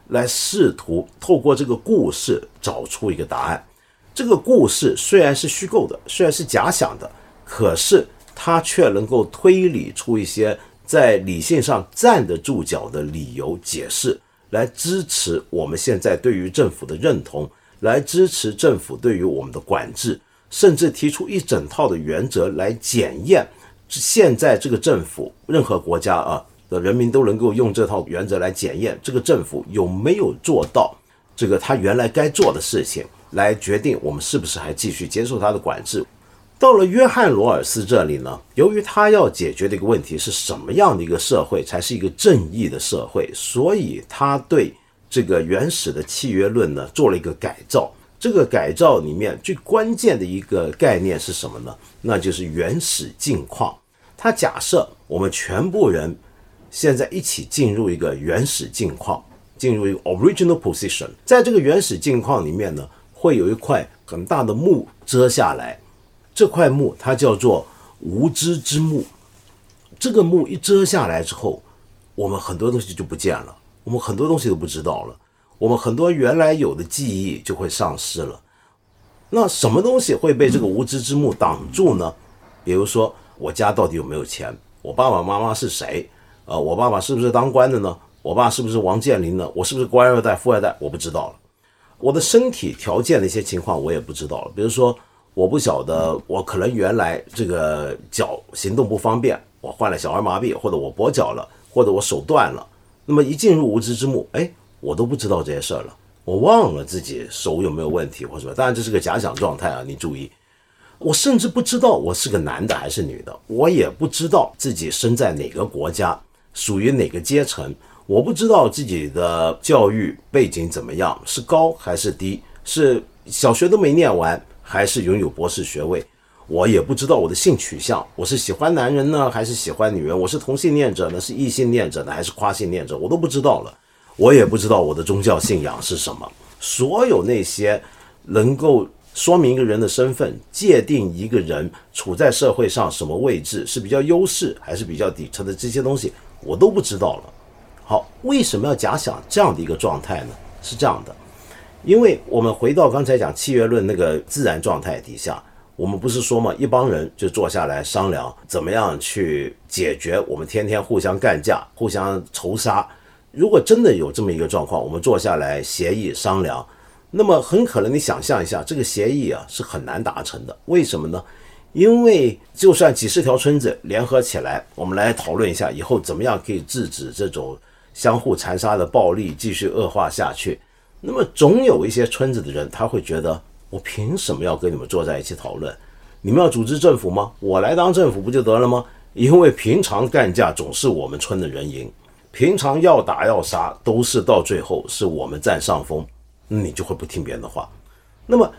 A: 来试图透过这个故事找出一个答案。这个故事虽然是虚构的，虽然是假想的，可是它却能够推理出一些在理性上站得住脚的理由解释，来支持我们现在对于政府的认同，来支持政府对于我们的管制，甚至提出一整套的原则来检验现在这个政府，任何国家啊的人民都能够用这套原则来检验这个政府有没有做到这个他原来该做的事情，来决定我们是不是还继续接受他的管制。到了约翰罗尔斯这里呢，由于他要解决的一个问题是什么样的一个社会才是一个正义的社会，所以他对这个原始的契约论呢做了一个改造。这个改造里面最关键的一个概念是什么呢？那就是原始境况。他假设我们全部人现在一起进入一个原始境况，进入一个 original position，在这个原始境况里面呢，会有一块很大的幕遮下来。这块幕它叫做无知之幕，这个幕一遮下来之后，我们很多东西就不见了，我们很多东西都不知道了，我们很多原来有的记忆就会丧失了。那什么东西会被这个无知之幕挡住呢？比如说，我家到底有没有钱？我爸爸妈妈是谁？呃，我爸爸是不是当官的呢？我爸是不是王健林呢？我是不是官二代、富二代？我不知道了。我的身体条件的一些情况我也不知道了，比如说。我不晓得，我可能原来这个脚行动不方便，我患了小儿麻痹，或者我跛脚了，或者我手断了。那么一进入无知之幕，哎，我都不知道这些事儿了，我忘了自己手有没有问题或者什么。当然这是个假想状态啊，你注意。我甚至不知道我是个男的还是女的，我也不知道自己生在哪个国家，属于哪个阶层，我不知道自己的教育背景怎么样，是高还是低，是小学都没念完。还是拥有博士学位，我也不知道我的性取向，我是喜欢男人呢，还是喜欢女人？我是同性恋者呢，是异性恋者呢，还是跨性恋者？我都不知道了。我也不知道我的宗教信仰是什么。所有那些能够说明一个人的身份、界定一个人处在社会上什么位置，是比较优势还是比较底层的这些东西，我都不知道了。好，为什么要假想这样的一个状态呢？是这样的。因为我们回到刚才讲契约论那个自然状态底下，我们不是说嘛，一帮人就坐下来商量怎么样去解决我们天天互相干架、互相仇杀。如果真的有这么一个状况，我们坐下来协议商量，那么很可能你想象一下，这个协议啊是很难达成的。为什么呢？因为就算几十条村子联合起来，我们来讨论一下以后怎么样可以制止这种相互残杀的暴力继续恶化下去。那么总有一些村子的人，他会觉得我凭什么要跟你们坐在一起讨论？你们要组织政府吗？我来当政府不就得了吗？因为平常干架总是我们村的人赢，平常要打要杀都是到最后是我们占上风，你就会不听别人的话。那么，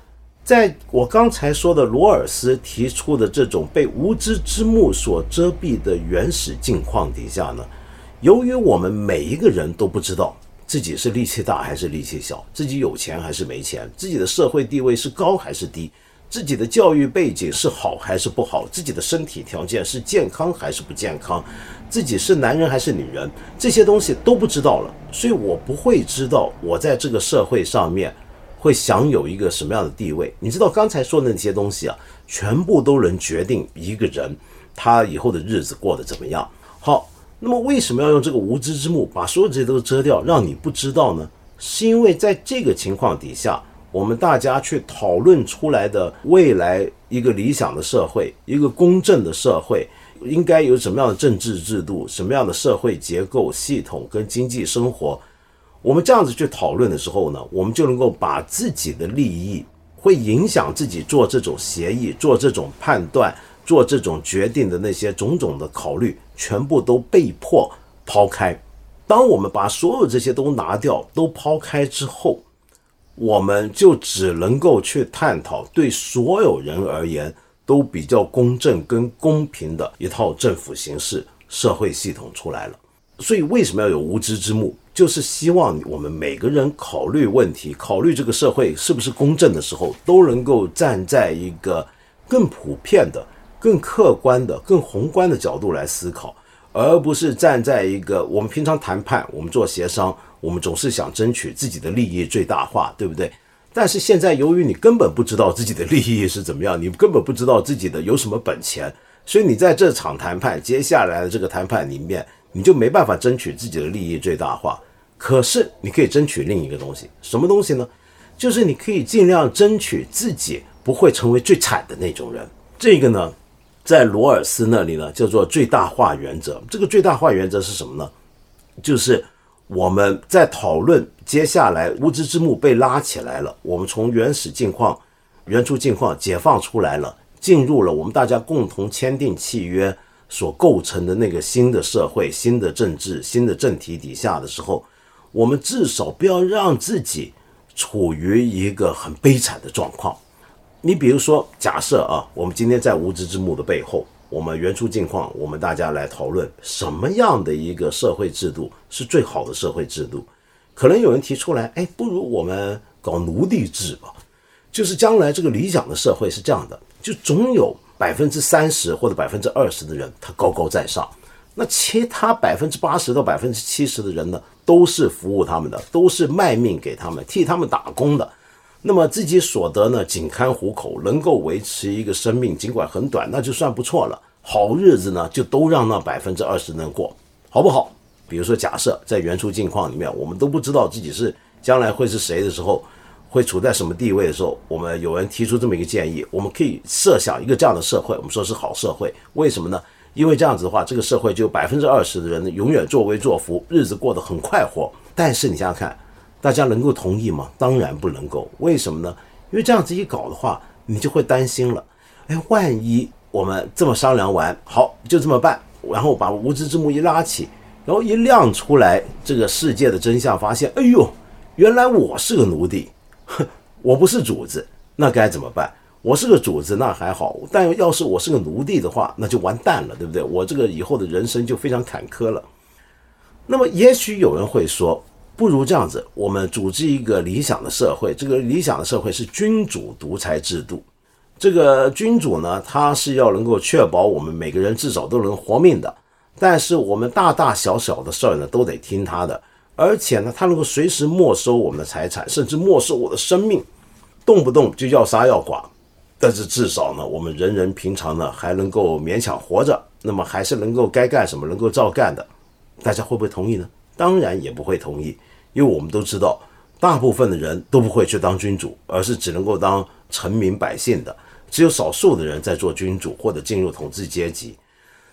A: 在我刚才说的罗尔斯提出的这种被无知之幕所遮蔽的原始境况底下呢，由于我们每一个人都不知道。自己是力气大还是力气小？自己有钱还是没钱？自己的社会地位是高还是低？自己的教育背景是好还是不好？自己的身体条件是健康还是不健康？自己是男人还是女人？这些东西都不知道了，所以我不会知道我在这个社会上面会享有一个什么样的地位。你知道刚才说的那些东西啊，全部都能决定一个人他以后的日子过得怎么样。好。那么为什么要用这个无知之幕把所有这些都遮掉，让你不知道呢？是因为在这个情况底下，我们大家去讨论出来的未来一个理想的社会，一个公正的社会，应该有什么样的政治制度，什么样的社会结构系统跟经济生活，我们这样子去讨论的时候呢，我们就能够把自己的利益会影响自己做这种协议、做这种判断。做这种决定的那些种种的考虑，全部都被迫抛开。当我们把所有这些都拿掉、都抛开之后，我们就只能够去探讨对所有人而言都比较公正跟公平的一套政府形式、社会系统出来了。所以，为什么要有无知之幕？就是希望我们每个人考虑问题、考虑这个社会是不是公正的时候，都能够站在一个更普遍的。更客观的、更宏观的角度来思考，而不是站在一个我们平常谈判、我们做协商，我们总是想争取自己的利益最大化，对不对？但是现在由于你根本不知道自己的利益是怎么样，你根本不知道自己的有什么本钱，所以你在这场谈判、接下来的这个谈判里面，你就没办法争取自己的利益最大化。可是你可以争取另一个东西，什么东西呢？就是你可以尽量争取自己不会成为最惨的那种人。这个呢，在罗尔斯那里呢叫做最大化原则。这个最大化原则是什么呢？就是我们在讨论接下来无知之幕被拉起来了，我们从原始境况、原初境况解放出来了，进入了我们大家共同签订契约所构成的那个新的社会、新的政治、新的政体底下的时候，我们至少不要让自己。处于一个很悲惨的状况。你比如说，假设啊，我们今天在无知之幕的背后，我们原初境况，我们大家来讨论什么样的一个社会制度是最好的社会制度。可能有人提出来，哎，不如我们搞奴隶制吧。就是将来这个理想的社会是这样的，就总有百分之三十或者百分之二十的人他高高在上。那其他百分之八十到百分之七十的人呢，都是服务他们的，都是卖命给他们，替他们打工的。那么自己所得呢，仅堪糊口，能够维持一个生命，尽管很短，那就算不错了。好日子呢，就都让那百分之二十人过，好不好？比如说，假设在原初境况里面，我们都不知道自己是将来会是谁的时候，会处在什么地位的时候，我们有人提出这么一个建议，我们可以设想一个这样的社会，我们说是好社会，为什么呢？因为这样子的话，这个社会就百分之二十的人永远作威作福，日子过得很快活。但是你想想看，大家能够同意吗？当然不能够。为什么呢？因为这样子一搞的话，你就会担心了。哎，万一我们这么商量完，好，就这么办，然后把无知之幕一拉起，然后一亮出来，这个世界的真相发现，哎呦，原来我是个奴隶，哼，我不是主子，那该怎么办？我是个主子，那还好；但要是我是个奴隶的话，那就完蛋了，对不对？我这个以后的人生就非常坎坷了。那么，也许有人会说，不如这样子，我们组织一个理想的社会。这个理想的社会是君主独裁制度。这个君主呢，他是要能够确保我们每个人至少都能活命的。但是，我们大大小小的事儿呢，都得听他的。而且呢，他能够随时没收我们的财产，甚至没收我的生命，动不动就要杀要剐。但是至少呢，我们人人平常呢还能够勉强活着，那么还是能够该干什么能够照干的，大家会不会同意呢？当然也不会同意，因为我们都知道，大部分的人都不会去当君主，而是只能够当臣民百姓的，只有少数的人在做君主或者进入统治阶级。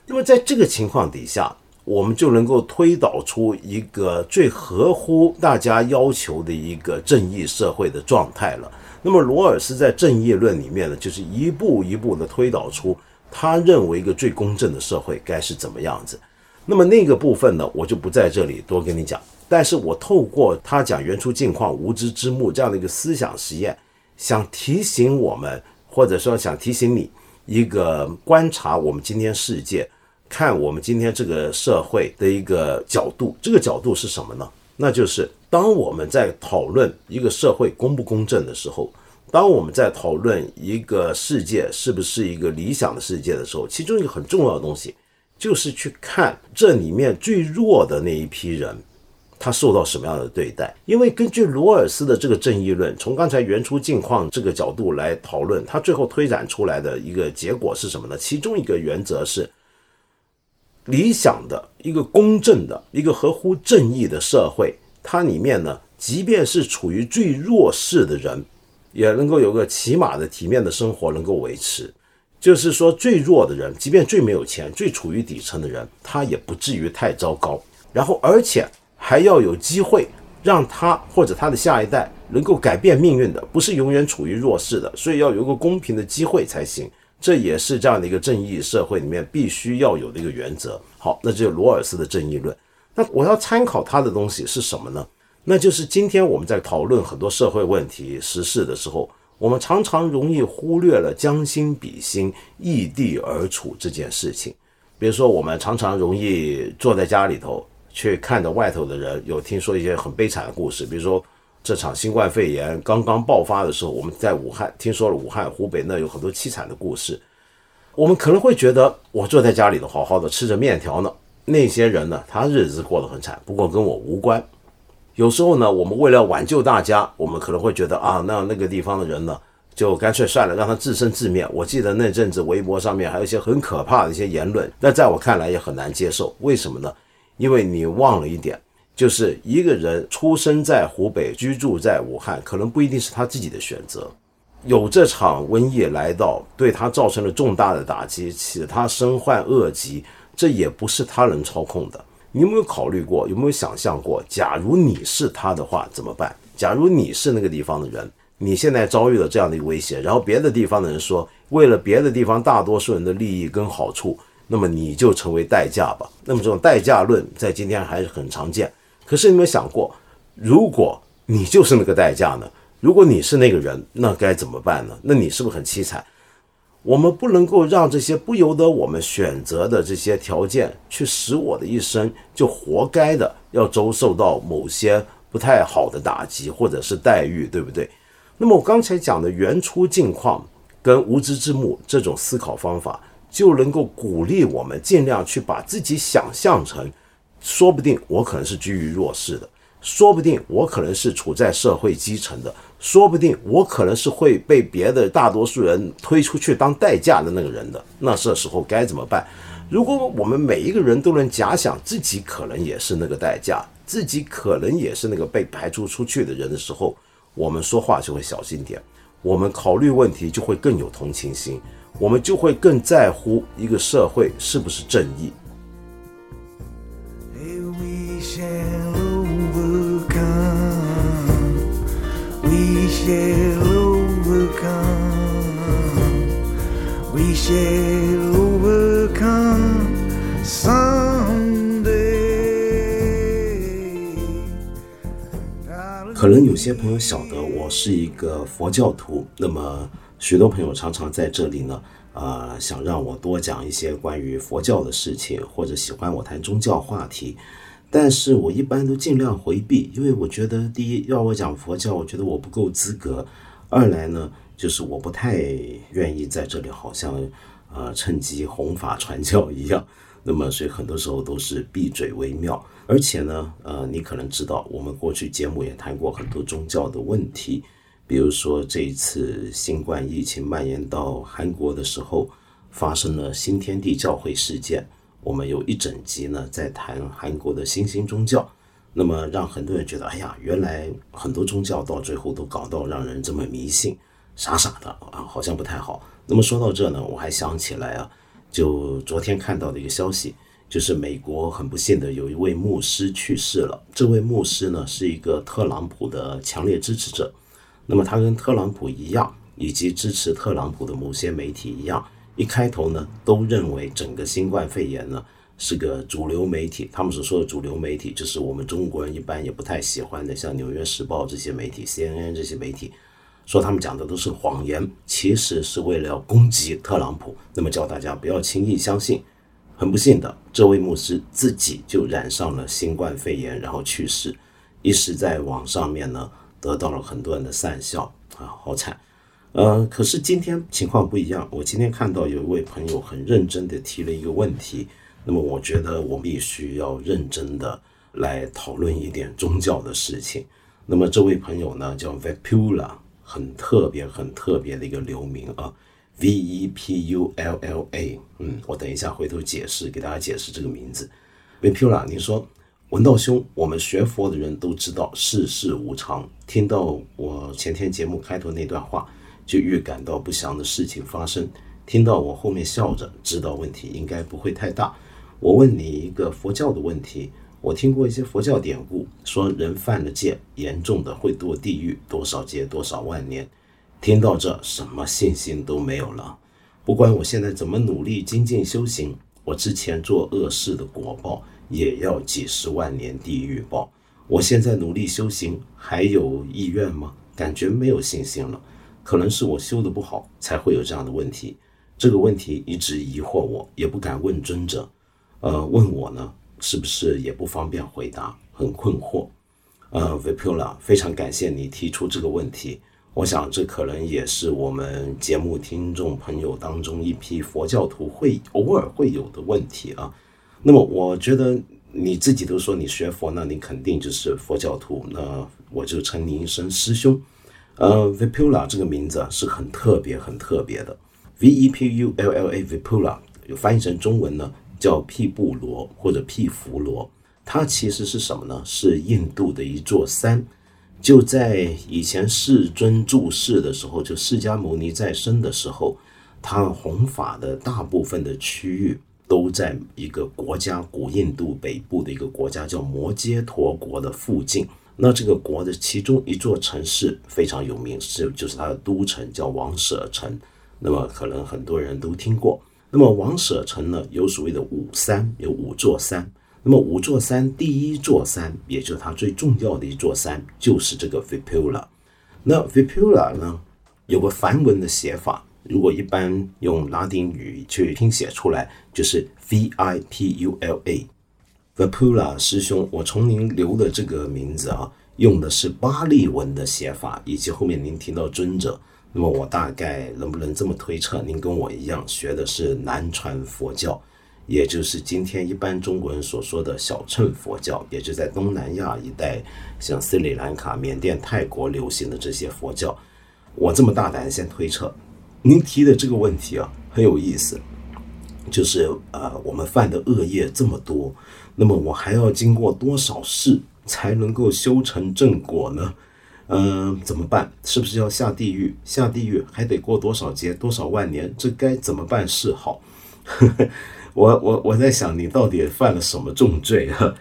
A: 那么在这个情况底下，我们就能够推导出一个最合乎大家要求的一个正义社会的状态了。那么罗尔斯在《正义论》里面呢，就是一步一步的推导出他认为一个最公正的社会该是怎么样子。那么那个部分呢，我就不在这里多跟你讲。但是我透过他讲原初境况、无知之幕这样的一个思想实验，想提醒我们，或者说想提醒你一个观察我们今天世界、看我们今天这个社会的一个角度。这个角度是什么呢？那就是。当我们在讨论一个社会公不公正的时候，当我们在讨论一个世界是不是一个理想的世界的时候，其中一个很重要的东西，就是去看这里面最弱的那一批人，他受到什么样的对待。因为根据罗尔斯的这个正义论，从刚才原初境况这个角度来讨论，他最后推展出来的一个结果是什么呢？其中一个原则是，理想的一个公正的一个合乎正义的社会。它里面呢，即便是处于最弱势的人，也能够有个起码的体面的生活能够维持。就是说，最弱的人，即便最没有钱、最处于底层的人，他也不至于太糟糕。然后，而且还要有机会让他或者他的下一代能够改变命运的，不是永远处于弱势的。所以要有个公平的机会才行。这也是这样的一个正义社会里面必须要有的一个原则。好，那就是罗尔斯的正义论。那我要参考他的东西是什么呢？那就是今天我们在讨论很多社会问题、时事的时候，我们常常容易忽略了将心比心、异地而处这件事情。比如说，我们常常容易坐在家里头，去看着外头的人，有听说一些很悲惨的故事。比如说，这场新冠肺炎刚刚爆发的时候，我们在武汉听说了武汉、湖北那有很多凄惨的故事。我们可能会觉得，我坐在家里头好好的吃着面条呢。那些人呢，他日子过得很惨，不过跟我无关。有时候呢，我们为了挽救大家，我们可能会觉得啊，那那个地方的人呢，就干脆算了，让他自生自灭。我记得那阵子微博上面还有一些很可怕的一些言论，那在我看来也很难接受。为什么呢？因为你忘了一点，就是一个人出生在湖北，居住在武汉，可能不一定是他自己的选择。有这场瘟疫来到，对他造成了重大的打击，使他身患恶疾，这也不是他能操控的。你有没有考虑过？有没有想象过？假如你是他的话，怎么办？假如你是那个地方的人，你现在遭遇了这样的一个威胁，然后别的地方的人说，为了别的地方大多数人的利益跟好处，那么你就成为代价吧。那么这种代价论在今天还是很常见。可是你有没有想过，如果你就是那个代价呢？如果你是那个人，那该怎么办呢？那你是不是很凄惨？我们不能够让这些不由得我们选择的这些条件，去使我的一生就活该的要遭受到某些不太好的打击或者是待遇，对不对？那么我刚才讲的原初境况跟无知之幕这种思考方法，就能够鼓励我们尽量去把自己想象成。说不定我可能是居于弱势的，说不定我可能是处在社会基层的，说不定我可能是会被别的大多数人推出去当代价的那个人的。那这时候该怎么办？如果我们每一个人都能假想自己可能也是那个代价，自己可能也是那个被排除出去的人的时候，我们说话就会小心点，我们考虑问题就会更有同情心，我们就会更在乎一个社会是不是正义。可能有些朋友晓得我是一个佛教徒，那么许多朋友常常在这里呢，呃，想让我多讲一些关于佛教的事情，或者喜欢我谈宗教话题。但是我一般都尽量回避，因为我觉得，第一，要我讲佛教，我觉得我不够资格；二来呢，就是我不太愿意在这里好像，呃，趁机弘法传教一样。那么，所以很多时候都是闭嘴为妙。而且呢，呃，你可能知道，我们过去节目也谈过很多宗教的问题，比如说这一次新冠疫情蔓延到韩国的时候，发生了新天地教会事件。我们有一整集呢，在谈韩国的新兴宗教，那么让很多人觉得，哎呀，原来很多宗教到最后都搞到让人这么迷信，傻傻的啊，好像不太好。那么说到这呢，我还想起来啊，就昨天看到的一个消息，就是美国很不幸的有一位牧师去世了。这位牧师呢，是一个特朗普的强烈支持者，那么他跟特朗普一样，以及支持特朗普的某些媒体一样。一开头呢，都认为整个新冠肺炎呢是个主流媒体，他们所说的主流媒体，就是我们中国人一般也不太喜欢的，像《纽约时报》这些媒体、CNN 这些媒体，说他们讲的都是谎言，其实是为了要攻击特朗普，那么叫大家不要轻易相信。很不幸的，这位牧师自己就染上了新冠肺炎，然后去世，一时在网上面呢得到了很多人的讪笑啊，好惨。呃，可是今天情况不一样。我今天看到有一位朋友很认真的提了一个问题，那么我觉得我必须要认真的来讨论一点宗教的事情。那么这位朋友呢叫 Vepula，很特别很特别的一个流名啊，V E P U L L A。嗯，我等一下回头解释给大家解释这个名字。Vepula，您说文道兄，我们学佛的人都知道世事无常。听到我前天节目开头那段话。就预感到不祥的事情发生。听到我后面笑着，知道问题应该不会太大。我问你一个佛教的问题：我听过一些佛教典故，说人犯了戒，严重的会堕地狱，多少劫多少万年。听到这，什么信心都没有了。不管我现在怎么努力精进修行，我之前做恶事的果报也要几十万年地狱报。我现在努力修行，还有意愿吗？感觉没有信心了。可能是我修的不好，才会有这样的问题。这个问题一直疑惑我，也不敢问尊者。呃，问我呢，是不是也不方便回答？很困惑。呃，Vipula，非常感谢你提出这个问题。我想这可能也是我们节目听众朋友当中一批佛教徒会偶尔会有的问题啊。那么，我觉得你自己都说你学佛，那你肯定就是佛教徒。那我就称你一声师兄。呃，Vipula 这个名字是很特别、很特别的，V E P U L L A Vipula，翻译成中文呢叫毗布罗或者毗福罗。它其实是什么呢？是印度的一座山。就在以前世尊住世的时候，就释迦牟尼在生的时候，他弘法的大部分的区域都在一个国家——古印度北部的一个国家，叫摩揭陀国的附近。那这个国的其中一座城市非常有名，是就是它的都城，叫王舍城。那么可能很多人都听过。那么王舍城呢，有所谓的五山，有五座山。那么五座山，第一座山，也就是它最重要的一座山，就是这个 Vipula。那 Vipula 呢，有个梵文的写法，如果一般用拉丁语去拼写出来，就是 V I P U L A。Vipula 师兄，我从您留的这个名字啊，用的是巴利文的写法，以及后面您提到尊者，那么我大概能不能这么推测，您跟我一样学的是南传佛教，也就是今天一般中国人所说的小乘佛教，也就在东南亚一带，像斯里兰卡、缅甸、泰国流行的这些佛教。我这么大胆先推测，您提的这个问题啊，很有意思，就是呃，我们犯的恶业这么多。那么我还要经过多少世才能够修成正果呢？嗯，怎么办？是不是要下地狱？下地狱还得过多少劫、多少万年？这该怎么办是好？我我我在想，你到底犯了什么重罪啊？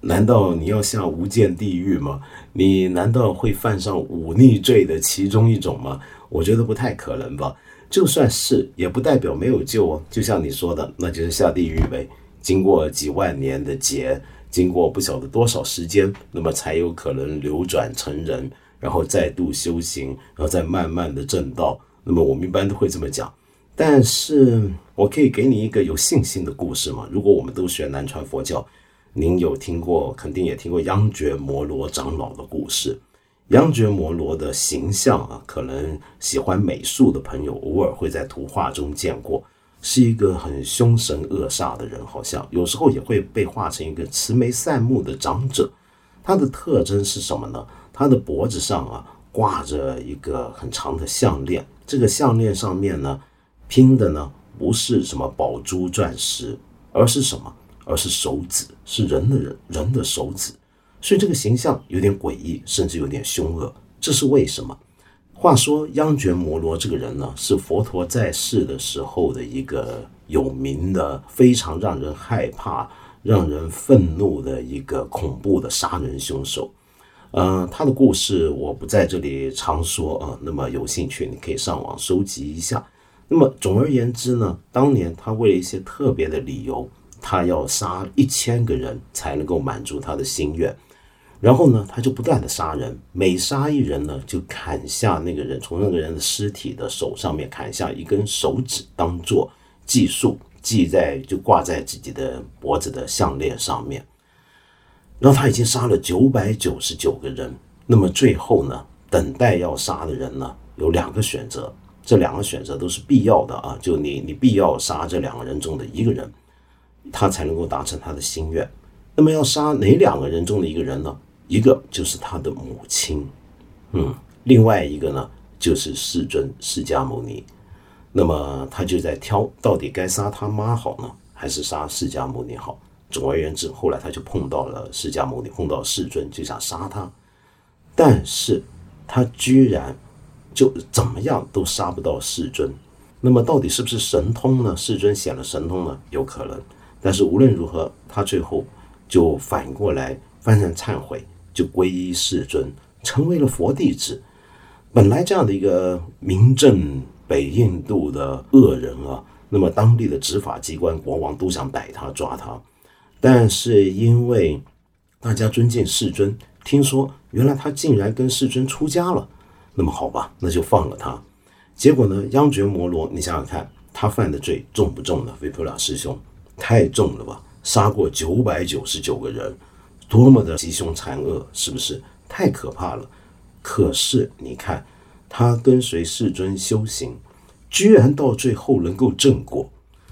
A: 难道你要下无间地狱吗？你难道会犯上忤逆罪的其中一种吗？我觉得不太可能吧。就算是，也不代表没有救哦。就像你说的，那就是下地狱呗。经过几万年的劫，经过不晓得多少时间，那么才有可能流转成人，然后再度修行，然后再慢慢的正道。那么我们一般都会这么讲。但是我可以给你一个有信心的故事吗？如果我们都学南传佛教，您有听过，肯定也听过央觉摩罗长老的故事。央觉摩罗的形象啊，可能喜欢美术的朋友偶尔会在图画中见过。是一个很凶神恶煞的人，好像有时候也会被画成一个慈眉善目的长者。他的特征是什么呢？他的脖子上啊挂着一个很长的项链，这个项链上面呢拼的呢不是什么宝珠钻石，而是什么？而是手指，是人的人人的手指。所以这个形象有点诡异，甚至有点凶恶。这是为什么？话说央觉摩罗这个人呢，是佛陀在世的时候的一个有名的、非常让人害怕、让人愤怒的一个恐怖的杀人凶手。嗯，他的故事我不在这里常说啊，那么有兴趣你可以上网收集一下。那么总而言之呢，当年他为了一些特别的理由，他要杀一千个人才能够满足他的心愿。然后呢，他就不断的杀人，每杀一人呢，就砍下那个人从那个人的尸体的手上面砍下一根手指，当做计数，系在就挂在自己的脖子的项链上面。然后他已经杀了九百九十九个人，那么最后呢，等待要杀的人呢，有两个选择，这两个选择都是必要的啊，就你你必要杀这两个人中的一个人，他才能够达成他的心愿。那么要杀哪两个人中的一个人呢？一个就是他的母亲，嗯，另外一个呢就是世尊释迦牟尼。那么他就在挑，到底该杀他妈好呢，还是杀释迦牟尼好？总而言之，后来他就碰到了释迦牟尼，碰到世尊，就想杀他，但是他居然就怎么样都杀不到世尊。那么到底是不是神通呢？世尊显了神通呢？有可能。但是无论如何，他最后就反过来幡然忏悔。就皈依世尊，成为了佛弟子。本来这样的一个名震北印度的恶人啊，那么当地的执法机关、国王都想逮他、抓他，但是因为大家尊敬世尊，听说原来他竟然跟世尊出家了，那么好吧，那就放了他。结果呢，央觉摩罗，你想想看，他犯的罪重不重呢？维普拉师兄，太重了吧？杀过九百九十九个人。多么的吉凶残恶，是不是太可怕了？可是你看，他跟随世尊修行，居然到最后能够正果，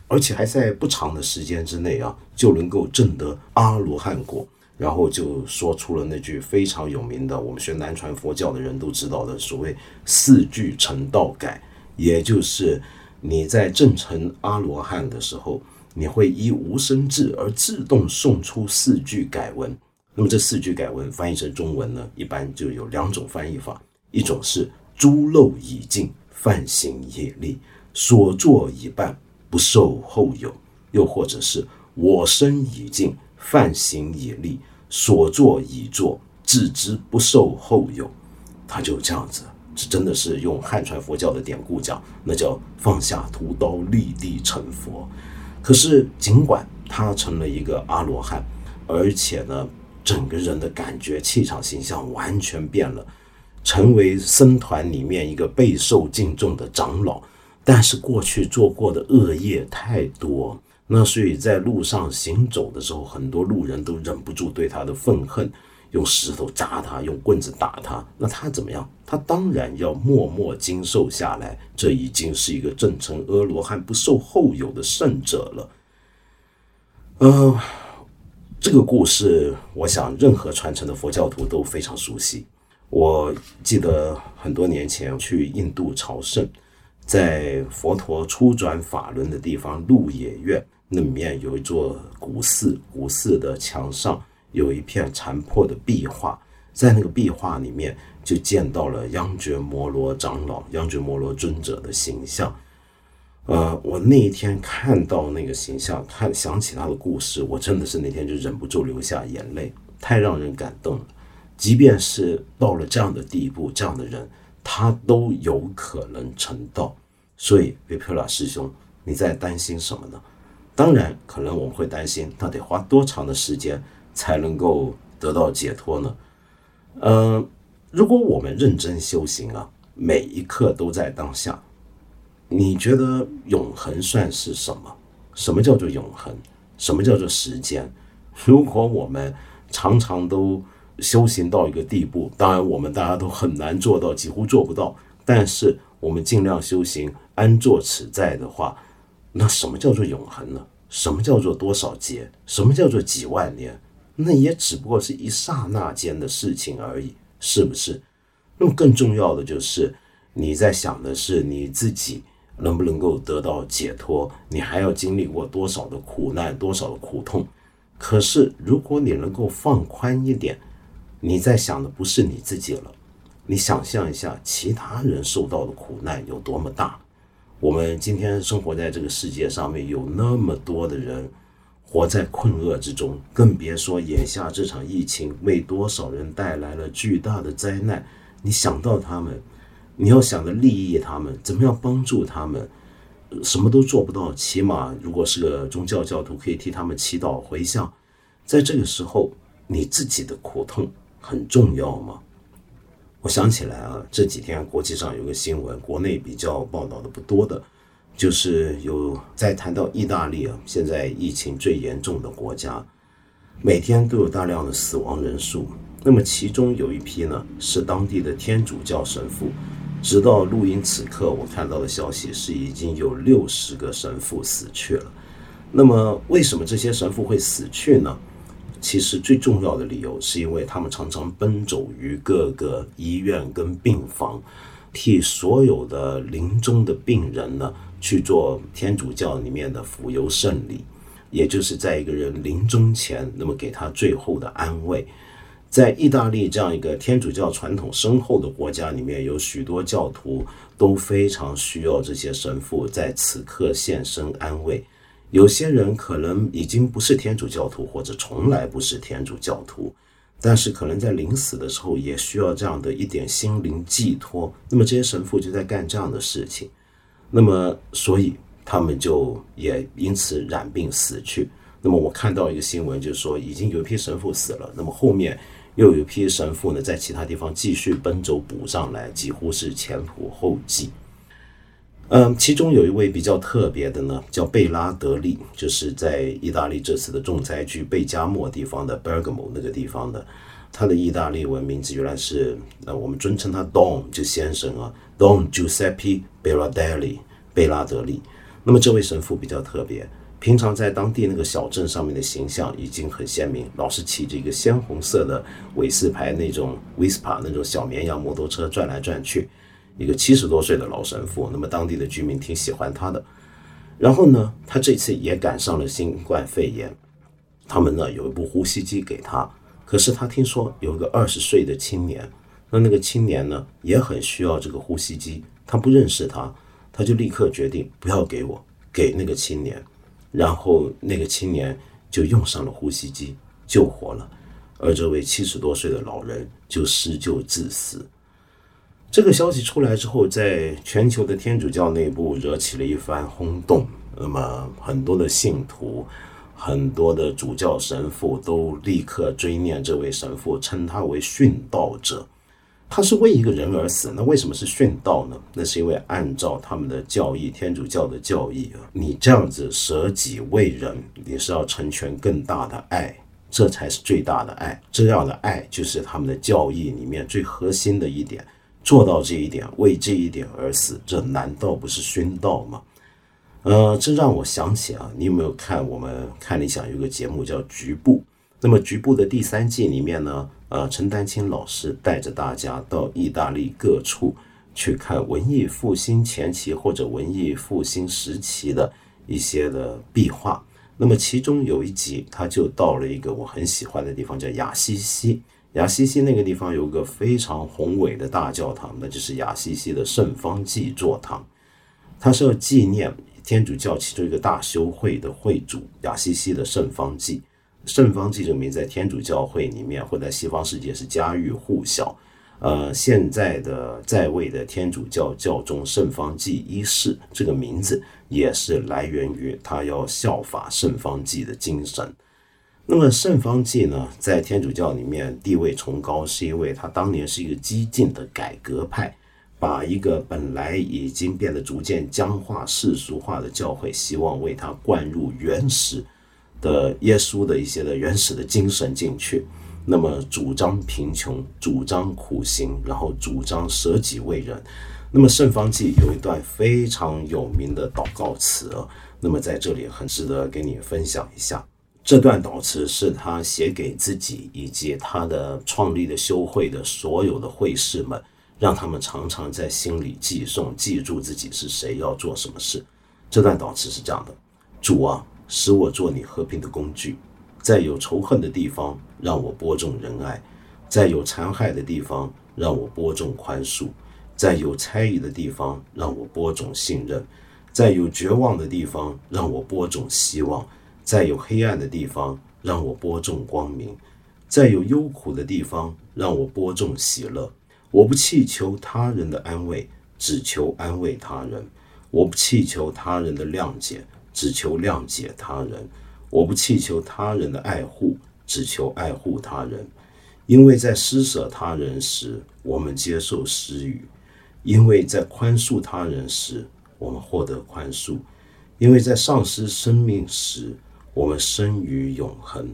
A: 而且还在不长的时间之内啊，就能够证得阿罗汉果。然后就说出了那句非常有名的，我们学南传佛教的人都知道的所谓“四句成道改”，也就是你在证成阿罗汉的时候，你会依无生智而自动送出四句改文。那么这四句改文翻译成中文呢，一般就有两种翻译法：一种是猪肉已尽，犯行也立，所作已办，不受后有；又或者是我身已尽，犯行已立，所作已作，自知不受后有。他就这样子。这真的是用汉传佛教的典故讲，那叫放下屠刀立地成佛。可是尽管他成了一个阿罗汉，而且呢，整个人的感觉、气场、形象完全变了，成为僧团里面一个备受敬重的长老。但是过去做过的恶业太多，那所以在路上行走的时候，很多路人都忍不住对他的愤恨。用石头砸他，用棍子打他，那他怎么样？他当然要默默经受下来。这已经是一个正成阿罗汉、不受后有的圣者了。呃，这个故事，我想任何传承的佛教徒都非常熟悉。我记得很多年前去印度朝圣，在佛陀初转法轮的地方鹿野苑，那里面有一座古寺，古寺的墙上。有一片残破的壁画，在那个壁画里面就见到了央觉摩罗长老、央觉摩罗尊者的形象。呃，我那一天看到那个形象，看想起他的故事，我真的是那天就忍不住流下眼泪，太让人感动了。即便是到了这样的地步，这样的人他都有可能成道。所以维普拉师兄，你在担心什么呢？当然，可能我们会担心，他得花多长的时间。才能够得到解脱呢？嗯，如果我们认真修行啊，每一刻都在当下，你觉得永恒算是什么？什么叫做永恒？什么叫做时间？如果我们常常都修行到一个地步，当然我们大家都很难做到，几乎做不到。但是我们尽量修行，安坐此在的话，那什么叫做永恒呢？什么叫做多少劫？什么叫做几万年？那也只不过是一刹那间的事情而已，是不是？那么更重要的就是你在想的是你自己能不能够得到解脱，你还要经历过多少的苦难，多少的苦痛。可是如果你能够放宽一点，你在想的不是你自己了，你想象一下其他人受到的苦难有多么大。我们今天生活在这个世界上面，有那么多的人。活在困厄之中，更别说眼下这场疫情为多少人带来了巨大的灾难。你想到他们，你要想着利益他们，怎么样帮助他们，什么都做不到。起码如果是个宗教教徒，可以替他们祈祷回向。在这个时候，你自己的苦痛很重要吗？我想起来啊，这几天国际上有个新闻，国内比较报道的不多的。就是有在谈到意大利啊，现在疫情最严重的国家，每天都有大量的死亡人数。那么其中有一批呢，是当地的天主教神父。直到录音此刻，我看到的消息是已经有六十个神父死去了。那么为什么这些神父会死去呢？其实最重要的理由是因为他们常常奔走于各个医院跟病房，替所有的临终的病人呢。去做天主教里面的浮游圣礼，也就是在一个人临终前，那么给他最后的安慰。在意大利这样一个天主教传统深厚的国家里面，有许多教徒都非常需要这些神父在此刻现身安慰。有些人可能已经不是天主教徒，或者从来不是天主教徒，但是可能在临死的时候也需要这样的一点心灵寄托。那么这些神父就在干这样的事情。那么，所以他们就也因此染病死去。那么我看到一个新闻，就是说已经有一批神父死了。那么后面又有一批神父呢，在其他地方继续奔走补上来，几乎是前仆后继。嗯，其中有一位比较特别的呢，叫贝拉德利，就是在意大利这次的重灾区贝加莫地方的 Bergamo 那个地方的。他的意大利文名字原来是，呃，我们尊称他 Don 就先生啊，Don Giuseppe Beladelli 贝拉德利。那么这位神父比较特别，平常在当地那个小镇上面的形象已经很鲜明，老是骑着一个鲜红色的韦斯牌那种 Vespa 那种小绵羊摩托车转来转去，一个七十多岁的老神父。那么当地的居民挺喜欢他的。然后呢，他这次也赶上了新冠肺炎，他们呢有一部呼吸机给他，可是他听说有个二十岁的青年，那那个青年呢也很需要这个呼吸机，他不认识他，他就立刻决定不要给我，给那个青年，然后那个青年就用上了呼吸机，救活了，而这位七十多岁的老人就施救致死。这个消息出来之后，在全球的天主教内部惹起了一番轰动。那么，很多的信徒、很多的主教神父都立刻追念这位神父，称他为殉道者。他是为一个人而死，那为什么是殉道呢？那是因为按照他们的教义，天主教的教义啊，你这样子舍己为人，你是要成全更大的爱，这才是最大的爱。这样的爱就是他们的教义里面最核心的一点。做到这一点，为这一点而死，这难道不是殉道吗？呃，这让我想起啊，你有没有看我们看理想有个节目叫《局部》？那么《局部》的第三季里面呢，呃，陈丹青老师带着大家到意大利各处去看文艺复兴前期或者文艺复兴时期的一些的壁画。那么其中有一集，他就到了一个我很喜欢的地方，叫雅西西。雅西西那个地方有个非常宏伟的大教堂，那就是雅西西的圣方济座堂。它是要纪念天主教其中一个大修会的会主雅西西的圣方济。圣方济这个名在天主教会里面或在西方世界是家喻户晓。呃，现在的在位的天主教教宗圣方济一世这个名字也是来源于他要效法圣方济的精神。那么圣方济呢，在天主教里面地位崇高，是因为他当年是一个激进的改革派，把一个本来已经变得逐渐僵化、世俗化的教会，希望为他灌入原始的耶稣的一些的原始的精神进去。那么主张贫穷，主张苦行，然后主张舍己为人。那么圣方济有一段非常有名的祷告词，那么在这里很值得给你分享一下。这段祷词是他写给自己以及他的创立的修会的所有的会士们，让他们常常在心里记诵，记住自己是谁，要做什么事。这段祷词是这样的：主啊，使我做你和平的工具，在有仇恨的地方，让我播种仁爱；在有残害的地方，让我播种宽恕；在有猜疑的地方，让我播种信任；在有绝望的地方，让我播种希望。在有黑暗的地方，让我播种光明；在有忧苦的地方，让我播种喜乐。我不祈求他人的安慰，只求安慰他人；我不祈求他人的谅解，只求谅解他人；我不祈求他人的爱护，只求爱护他人。因为在施舍他人时，我们接受施予；因为在宽恕他人时，我们获得宽恕；因为在丧失生命时，我们生于永恒。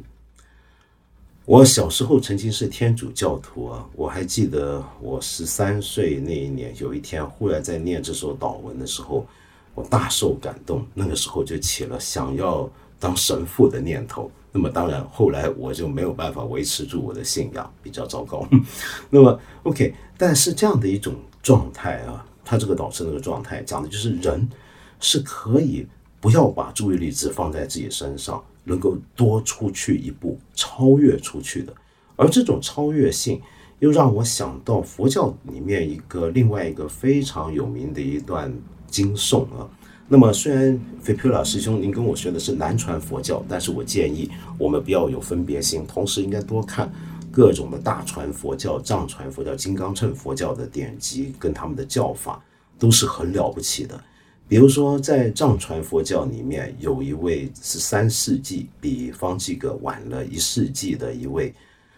A: 我小时候曾经是天主教徒啊，我还记得我十三岁那一年，有一天忽然在念这首祷文的时候，我大受感动。那个时候就起了想要当神父的念头。那么当然后来我就没有办法维持住我的信仰，比较糟糕。那么 OK，但是这样的一种状态啊，他这个导师那个状态讲的就是人是可以。不要把注意力只放在自己身上，能够多出去一步，超越出去的。而这种超越性，又让我想到佛教里面一个另外一个非常有名的一段经诵啊。那么，虽然菲皮拉师兄您跟我学的是南传佛教，但是我建议我们不要有分别心，同时应该多看各种的大传佛教、藏传佛教、金刚乘佛教的典籍跟他们的教法，都是很了不起的。比如说，在藏传佛教里面，有一位十三世纪比方济各晚了一世纪的一位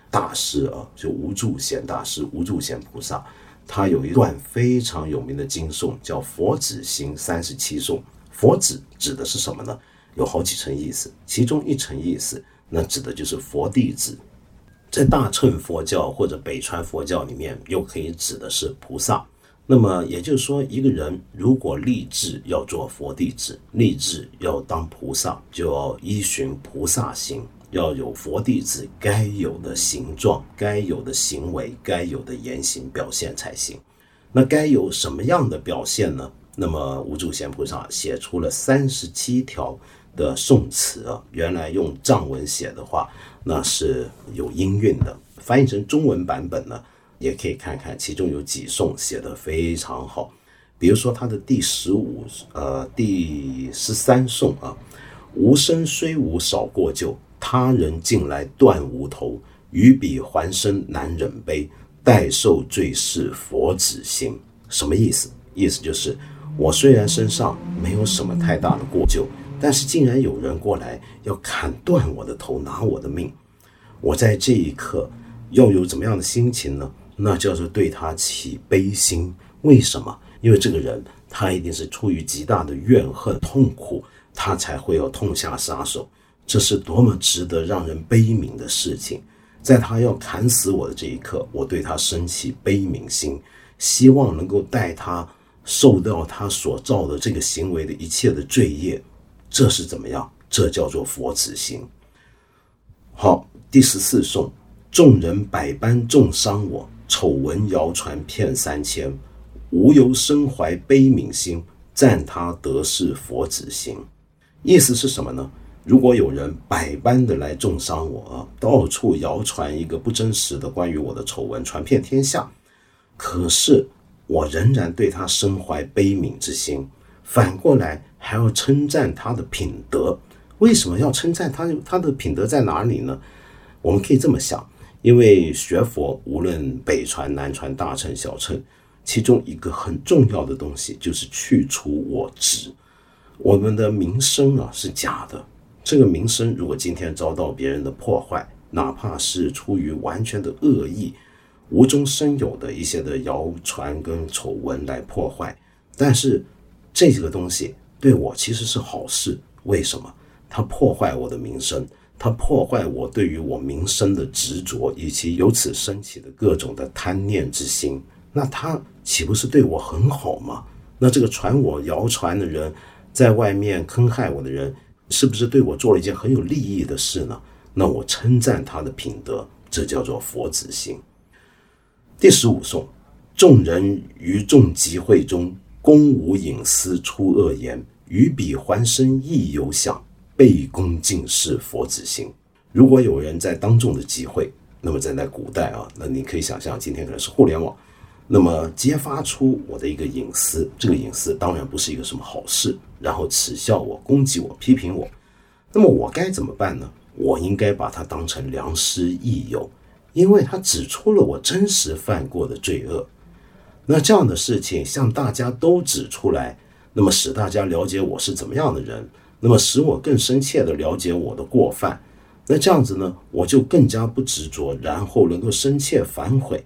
A: 大师啊，就无住贤大师无住贤菩萨，他有一段非常有名的经颂，叫《佛子行三十七颂》。佛子指的是什么呢？有好几层意思，其中一层意思，那指的就是佛弟子。在大乘佛教或者北传佛教里面，又可以指的是菩萨。那么也就是说，一个人如果立志要做佛弟子，立志要当菩萨，就要依循菩萨行，要有佛弟子该有的形状、该有的行为、该有的言行表现才行。那该有什么样的表现呢？那么无主贤菩萨写出了三十七条的宋词啊，原来用藏文写的话，那是有音韵的。翻译成中文版本呢，也可以看看，其中有几颂写得非常好。比如说他的第十五、呃第十三颂啊，无声虽无少过旧，他人近来断无头，于彼还生难忍悲，待受罪是佛子心。什么意思？意思就是我虽然身上没有什么太大的过旧，但是竟然有人过来要砍断我的头，拿我的命，我在这一刻。要有怎么样的心情呢？那叫做对他起悲心。为什么？因为这个人他一定是出于极大的怨恨、痛苦，他才会要痛下杀手。这是多么值得让人悲悯的事情！在他要砍死我的这一刻，我对他生起悲悯心，希望能够带他受到他所造的这个行为的一切的罪业。这是怎么样？这叫做佛子心。好，第十四颂。众人百般重伤我，丑闻谣传骗三千，无由生怀悲悯心，赞他得是佛子心。意思是什么呢？如果有人百般的来重伤我啊，到处谣传一个不真实的关于我的丑闻，传遍天下，可是我仍然对他身怀悲悯之心，反过来还要称赞他的品德。为什么要称赞他？他的品德在哪里呢？我们可以这么想。因为学佛，无论北传、南传、大乘、小乘，其中一个很重要的东西就是去除我执。我们的名声啊是假的，这个名声如果今天遭到别人的破坏，哪怕是出于完全的恶意、无中生有的一些的谣传跟丑闻来破坏，但是这个东西对我其实是好事。为什么？它破坏我的名声。它破坏我对于我名声的执着，以及由此升起的各种的贪念之心，那他岂不是对我很好吗？那这个传我谣传的人，在外面坑害我的人，是不是对我做了一件很有利益的事呢？那我称赞他的品德，这叫做佛子心。第十五颂：众人于众集会中，公无隐私出恶言，于彼还身亦有想。背恭敬是佛子心。如果有人在当众的集会，那么在在古代啊，那你可以想象，今天可能是互联网，那么揭发出我的一个隐私，这个隐私当然不是一个什么好事，然后耻笑我、攻击我、批评我，那么我该怎么办呢？我应该把他当成良师益友，因为他指出了我真实犯过的罪恶。那这样的事情向大家都指出来，那么使大家了解我是怎么样的人。那么使我更深切的了解我的过犯，那这样子呢，我就更加不执着，然后能够深切反悔，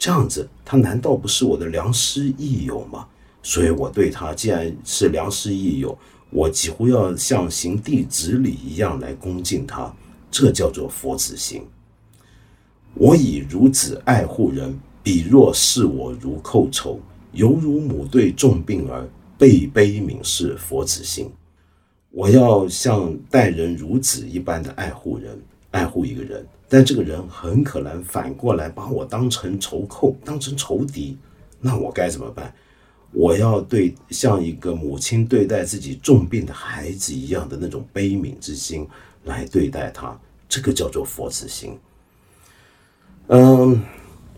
A: 这样子他难道不是我的良师益友吗？所以我对他既然是良师益友，我几乎要像行弟子礼一样来恭敬他，这叫做佛子心。我以如子爱护人，彼若视我如寇仇，犹如母对重病儿，悲悲悯是佛子心。我要像待人如子一般的爱护人，爱护一个人，但这个人很可能反过来把我当成仇寇，当成仇敌，那我该怎么办？我要对像一个母亲对待自己重病的孩子一样的那种悲悯之心来对待他，这个叫做佛子心。嗯。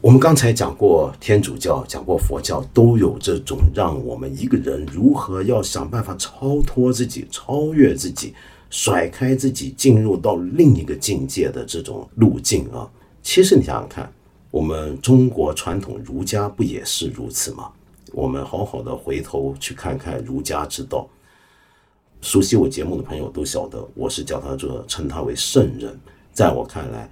A: 我们刚才讲过天主教，讲过佛教，都有这种让我们一个人如何要想办法超脱自己、超越自己、甩开自己，进入到另一个境界的这种路径啊。其实你想想看，我们中国传统儒家不也是如此吗？我们好好的回头去看看儒家之道。熟悉我节目的朋友都晓得，我是叫他做称他为圣人，在我看来。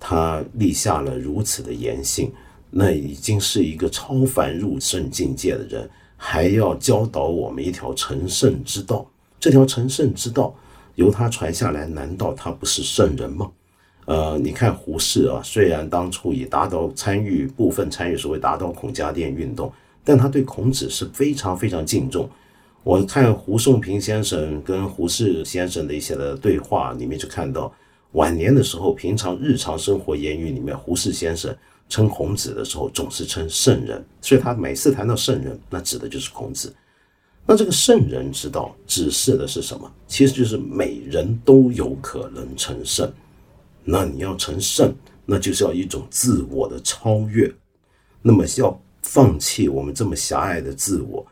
A: 他立下了如此的言行，那已经是一个超凡入圣境界的人，还要教导我们一条成圣之道。这条成圣之道由他传下来，难道他不是圣人吗？呃，你看胡适啊，虽然当初也达到参与部分参与所谓打倒孔家店运动，但他对孔子是非常非常敬重。我看胡颂平先生跟胡适先生的一些的对话里面就看到。晚年的时候，平常日常生活言语里面，胡适先生称孔子的时候，总是称圣人，所以他每次谈到圣人，那指的就是孔子。那这个圣人之道指示的是什么？其实就是每人都有可能成圣。那你要成圣，那就是要一种自我的超越。那么要放弃我们这么狭隘的自我。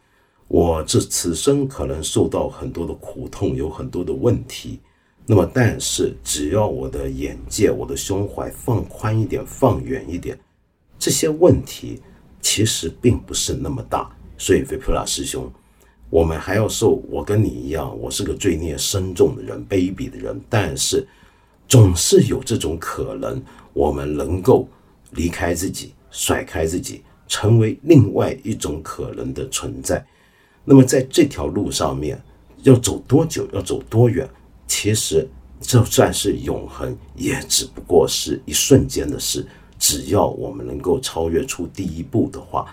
A: 我这此生可能受到很多的苦痛，有很多的问题。那么，但是只要我的眼界、我的胸怀放宽一点、放远一点，这些问题其实并不是那么大。所以，菲普拉师兄。我们还要受我跟你一样，我是个罪孽深重的人，卑鄙的人。但是，总是有这种可能，我们能够离开自己，甩开自己，成为另外一种可能的存在。那么，在这条路上面，要走多久，要走多远？其实，就算是永恒，也只不过是一瞬间的事。只要我们能够超越出第一步的话。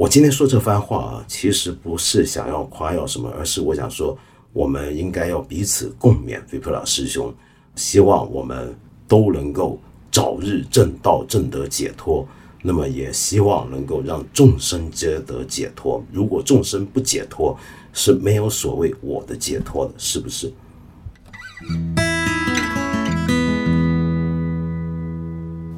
A: 我今天说这番话啊，其实不是想要夸耀什么，而是我想说，我们应该要彼此共勉。菲普拉师兄，希望我们都能够早日正道、正得解脱。那么，也希望能够让众生皆得解脱。如果众生不解脱，是没有所谓我的解脱的，是不是？